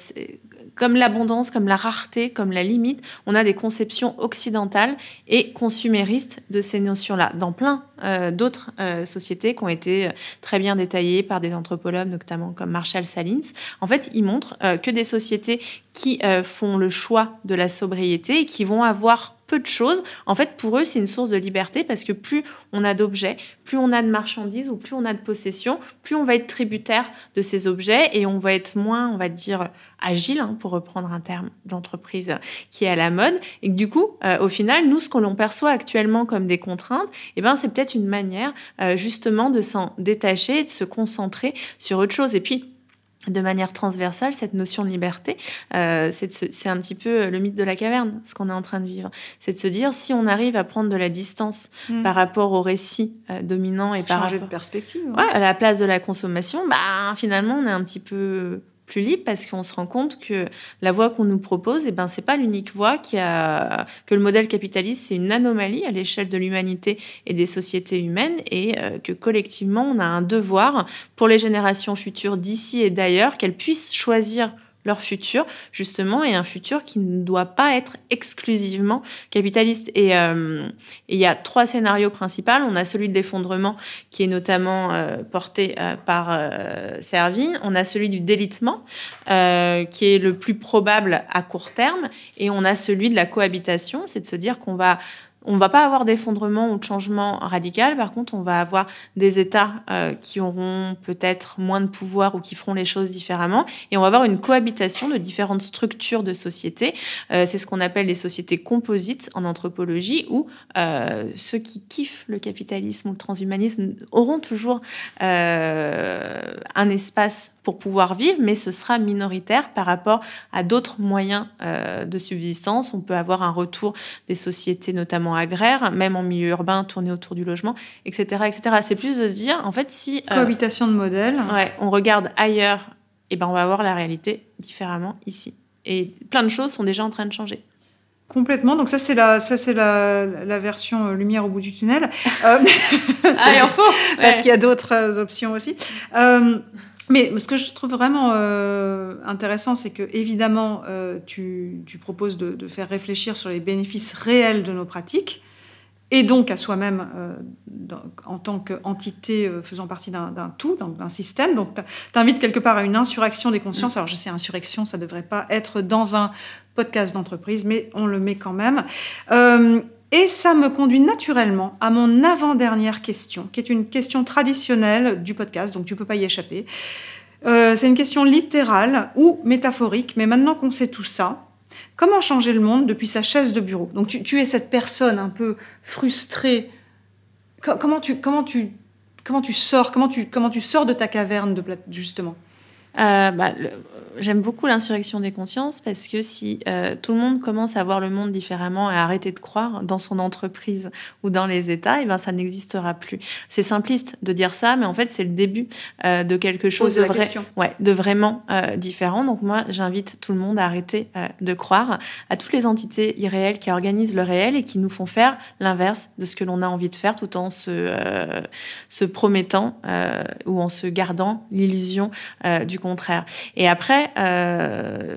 S1: comme l'abondance, comme la rareté, comme la limite, on a des conceptions occidentales et consuméristes de ces notions-là, dans plein euh, d'autres euh, sociétés qui ont été euh, très bien détaillées par des anthropologues, notamment comme Marshall Salins. En fait, ils montrent que des sociétés qui font le choix de la sobriété et qui vont avoir peu de choses. En fait, pour eux, c'est une source de liberté parce que plus on a d'objets, plus on a de marchandises ou plus on a de possessions, plus on va être tributaire de ces objets et on va être moins, on va dire, agile, hein, pour reprendre un terme d'entreprise qui est à la mode. Et du coup, euh, au final, nous, ce que l'on perçoit actuellement comme des contraintes, eh ben, c'est peut-être une manière euh, justement de s'en détacher et de se concentrer sur autre chose. Et puis, de manière transversale cette notion de liberté. Euh, c'est un petit peu le mythe de la caverne, ce qu'on est en train de vivre. C'est de se dire, si on arrive à prendre de la distance hmm. par rapport au récit euh, dominant et par
S2: rapport, de perspective,
S1: à la place de la consommation, bah, finalement, on est un petit peu plus libre parce qu'on se rend compte que la voie qu'on nous propose, et eh ben, c'est pas l'unique voie qui a, que le modèle capitaliste, c'est une anomalie à l'échelle de l'humanité et des sociétés humaines et euh, que collectivement, on a un devoir pour les générations futures d'ici et d'ailleurs qu'elles puissent choisir leur futur, justement, et un futur qui ne doit pas être exclusivement capitaliste. Euh, et il y a trois scénarios principaux. On a celui de l'effondrement, qui est notamment euh, porté euh, par Servine. On a celui du délitement, qui est le plus probable à court terme. Et on a celui de la cohabitation, c'est de se dire qu'on va on va pas avoir d'effondrement ou de changement radical. Par contre, on va avoir des États euh, qui auront peut-être moins de pouvoir ou qui feront les choses différemment. Et on va avoir une cohabitation de différentes structures de société. Euh, c'est ce qu'on appelle les sociétés composites en anthropologie, où euh, ceux qui kiffent le capitalisme ou le transhumanisme auront toujours un espace pour pouvoir vivre, mais ce sera minoritaire par rapport à d'autres moyens de subsistance. On peut avoir un retour des sociétés, notamment agraire, même en milieu urbain, tourné autour du logement, etc. etc. C'est plus de se dire, en fait, si...
S2: Euh, Cohabitation de modèles.
S1: Ouais, on regarde ailleurs, et eh ben on va voir la réalité différemment ici. Et plein de choses sont déjà en train de changer.
S2: Complètement. Donc ça c'est la ça c'est la, la, version euh, lumière au bout du tunnel. Euh,
S1: parce ah, il en faut.
S2: Parce qu'il y a d'autres options aussi. Mais ce que je trouve vraiment intéressant, c'est que évidemment, tu, tu, proposes de, de, faire réfléchir sur les bénéfices réels de nos pratiques et donc à soi-même euh, en tant qu'entité euh, faisant partie d'un tout, d'un système. Donc, tu invites quelque part à une insurrection des consciences. Mm. Alors, je sais, insurrection, ça ne devrait pas être dans un podcast d'entreprise, mais on le met quand même. Euh, et ça me conduit naturellement à mon avant-dernière question, qui est une question traditionnelle du podcast, donc tu ne peux pas y échapper. c'est une question littérale ou métaphorique, mais maintenant qu'on sait tout ça, Comment changer le monde depuis sa chaise de bureau? Donc tu, es cette personne un peu frustrée. Comment tu, comment tu, comment tu sors comment tu, comment tu sors de ta caverne de justement?
S1: Euh, bah, J'aime beaucoup l'insurrection des consciences parce que si euh, tout le monde commence à voir le monde différemment et à arrêter de croire dans son entreprise ou dans les États, et eh ben ça n'existera plus. C'est simpliste de dire ça, mais en fait c'est le début euh, de quelque chose de, vrai, ouais, de vraiment différent. Donc moi j'invite tout le monde à arrêter de croire à toutes les entités irréelles qui organisent le réel et qui nous font faire l'inverse de ce que l'on a envie de faire tout en se, se promettant ou en se gardant l'illusion du contraire. Et après, euh,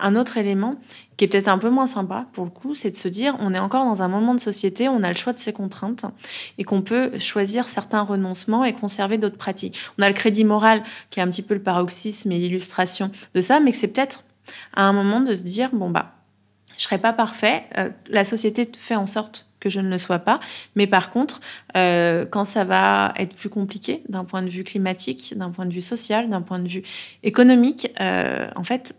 S1: un autre élément qui est peut-être un peu moins sympa pour le coup, c'est de se dire on est encore dans un moment de société, on a le choix de ses contraintes et qu'on peut choisir certains renoncements et conserver d'autres pratiques. On a le crédit moral qui est un petit peu le paroxysme et l'illustration de ça, mais c'est peut-être à un moment de se dire bon bah je serai pas parfait, euh, la société fait en sorte que je ne le sois pas. Mais par contre, euh, quand ça va être plus compliqué d'un point de vue climatique, d'un point de vue social, d'un point de vue économique, euh, en fait,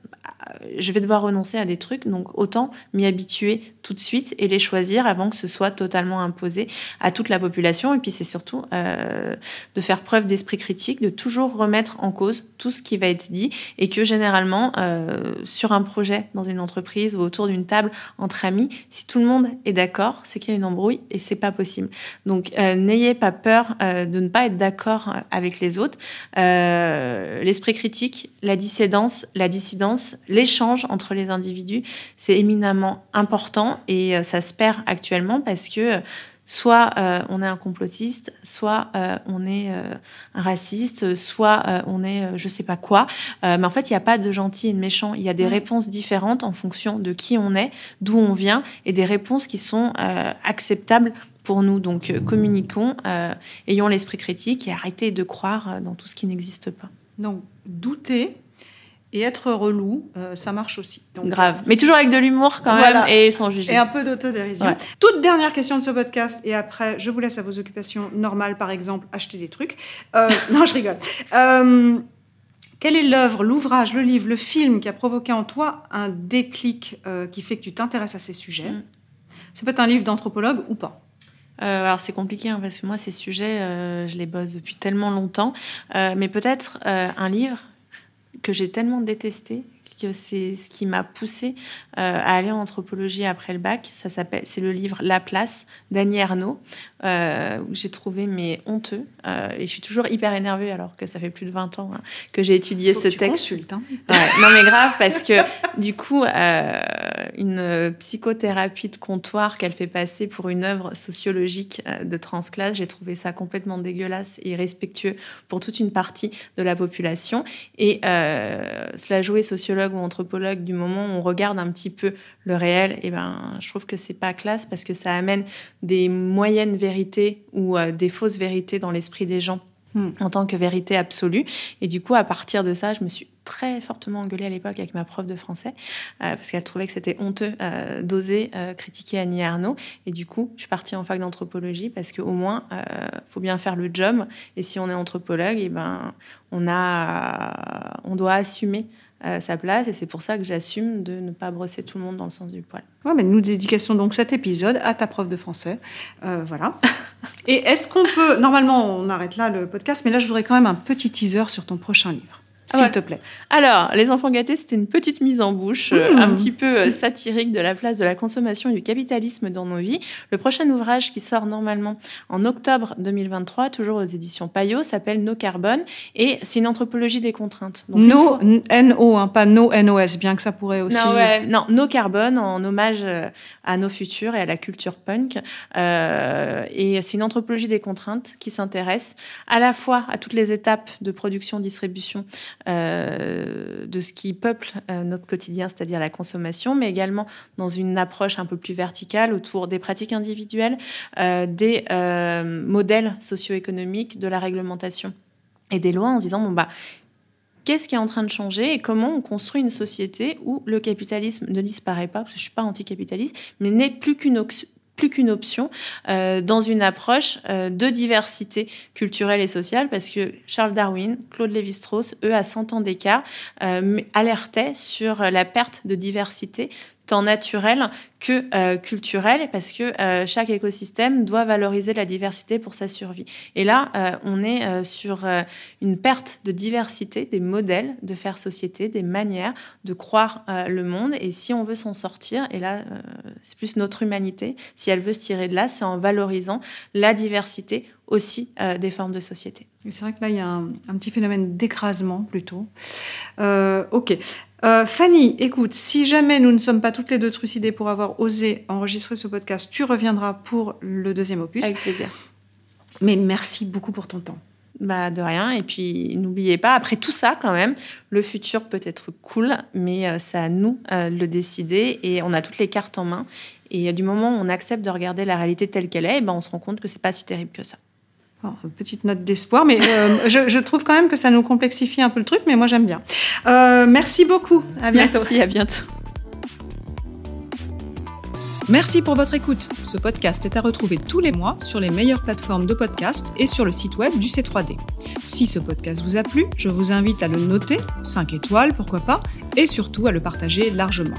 S1: je vais devoir renoncer à des trucs, donc autant m'y habituer tout de suite et les choisir avant que ce soit totalement imposé à toute la population. Et puis c'est surtout euh, de faire preuve d'esprit critique, de toujours remettre en cause tout ce qui va être dit et que généralement euh, sur un projet dans une entreprise ou autour d'une table entre amis, si tout le monde est d'accord, c'est qu'il y a une embrouille et c'est pas possible. Donc euh, n'ayez pas peur de ne pas être d'accord avec les autres. L'esprit critique, la dissidence, la dissidence l'échange entre les individus, c'est éminemment important et euh, ça se perd actuellement parce que soit euh, on est un complotiste, soit euh, on est un raciste, soit on est je sais pas quoi. mais en fait, il n'y a pas de gentil et de méchant. Il y a des réponses différentes en fonction de qui on est, d'où on vient, et des réponses qui sont acceptables pour nous. Donc communiquons, ayons l'esprit critique et arrêtez de croire dans tout ce qui n'existe pas.
S2: Donc douter, et être relou, euh, ça marche aussi.
S1: Grave. Mais toujours avec de l'humour quand même et sans juger.
S2: Et un peu d'autodérision. Toute dernière question de ce podcast et après, je vous laisse à vos occupations normales, par exemple, acheter des trucs. Euh, non, je rigole. Euh, quelle est l'œuvre, l'ouvrage, le livre, le film qui a provoqué en toi un déclic qui fait que tu t'intéresses à ces sujets mm. Ça peut être un livre d'anthropologue ou pas.
S1: alors c'est compliqué hein, parce que moi ces sujets, je les bosse depuis tellement longtemps. mais peut-être un livre que j'ai tellement détesté que c'est ce qui m'a poussé à aller en anthropologie après le bac. Ça s'appelle, c'est le livre La Place d'Annie Ernaux, euh, où j'ai trouvé mes honteux. Euh, et je suis toujours hyper énervée alors que ça fait plus de 20 ans hein, que j'ai étudié ce texte.
S2: Hein.
S1: non mais grave parce que du coup, une psychothérapie de comptoir qu'elle fait passer pour une œuvre sociologique de transclasse, j'ai trouvé ça complètement dégueulasse et irrespectueux pour toute une partie de la population. Et cela jouait sociologue ou anthropologue, du moment où on regarde un petit peu le réel, et eh ben, je trouve que c'est pas classe parce que ça amène des moyennes vérités ou euh, des fausses vérités dans l'esprit des gens hmm. en tant que vérité absolue. Et du coup, à partir de ça, je me suis très fortement engueulée à l'époque avec ma prof de français euh, parce qu'elle trouvait que c'était honteux euh, d'oser critiquer Annie Arnaud. Et du coup, je suis partie en fac d'anthropologie parce qu'au moins, il faut bien faire le job. Et si on est anthropologue, et eh ben, on, a, on doit assumer sa place et c'est pour ça que j'assume de ne pas brosser tout le monde dans le sens du poil.
S2: Ouais, mais nous dédications donc cet épisode à ta prof de français. Euh, voilà. et est-ce qu'on peut. Normalement, on arrête là le podcast, mais là, je voudrais quand même un petit teaser sur ton prochain livre. Ah s'il te plaît.
S1: Alors, Les Enfants gâtés, c'est une petite mise en bouche euh, mmh. un petit peu euh, satirique de la place de la consommation et du capitalisme dans nos vies. Le prochain ouvrage qui sort normalement en octobre 2023, toujours aux éditions Payot, s'appelle No Carbone et c'est une anthropologie des contraintes.
S2: no, N-O, hein, pas No N-O-S, bien que ça pourrait aussi.
S1: Non, non No Carbone en hommage euh, à nos futurs et à la culture punk. et c'est une anthropologie des contraintes qui s'intéresse à la fois à toutes les étapes de production-distribution euh, de ce qui peuple notre quotidien, c'est-à-dire la consommation, mais également dans une approche un peu plus verticale autour des pratiques individuelles, des modèles socio-économiques, de la réglementation et des lois en se disant bon bah qu'est-ce qui est en train de changer et comment on construit une société où le capitalisme ne disparaît pas, parce que je ne suis pas anticapitaliste, mais n'est plus qu'une plus qu'une option euh, dans une approche euh, de diversité culturelle et sociale, parce que Charles Darwin, Claude Lévi-Strauss, eux, à 100 ans d'écart, euh, alertaient sur la perte de diversité tant naturel que euh, culturel, parce que euh, chaque écosystème doit valoriser la diversité pour sa survie. Et là, euh, on est sur une perte de diversité des modèles de faire société, des manières de croire le monde. Et si on veut s'en sortir, et là, c'est plus notre humanité, si elle veut se tirer de là, c'est en valorisant la diversité aussi des formes de société.
S2: C'est vrai que là, il y a un, un petit phénomène d'écrasement plutôt. ok. Euh, Fanny, écoute, si jamais nous ne sommes pas toutes les deux trucidées pour avoir osé enregistrer ce podcast, tu reviendras pour le deuxième opus.
S1: Avec plaisir.
S2: Mais merci beaucoup pour ton temps.
S1: Bah de rien. Et puis n'oubliez pas, après tout ça quand même, le futur peut être cool, mais euh, c'est à nous euh, de le décider et on a toutes les cartes en main. Et du moment où on accepte de regarder la réalité telle qu'elle est, ben, on se rend compte que c'est pas si terrible que ça
S2: petite note d'espoir, mais euh, je, trouve quand même que ça nous complexifie un peu le truc, mais moi j'aime bien. Euh, merci beaucoup.
S1: À bientôt. Merci, à bientôt.
S2: Merci pour votre écoute. Ce podcast est à retrouver tous les mois sur les meilleures plateformes de podcast et sur le site web du C3D. Si ce podcast vous a plu, je vous invite à le noter, 5 étoiles pourquoi pas, et surtout à le partager largement.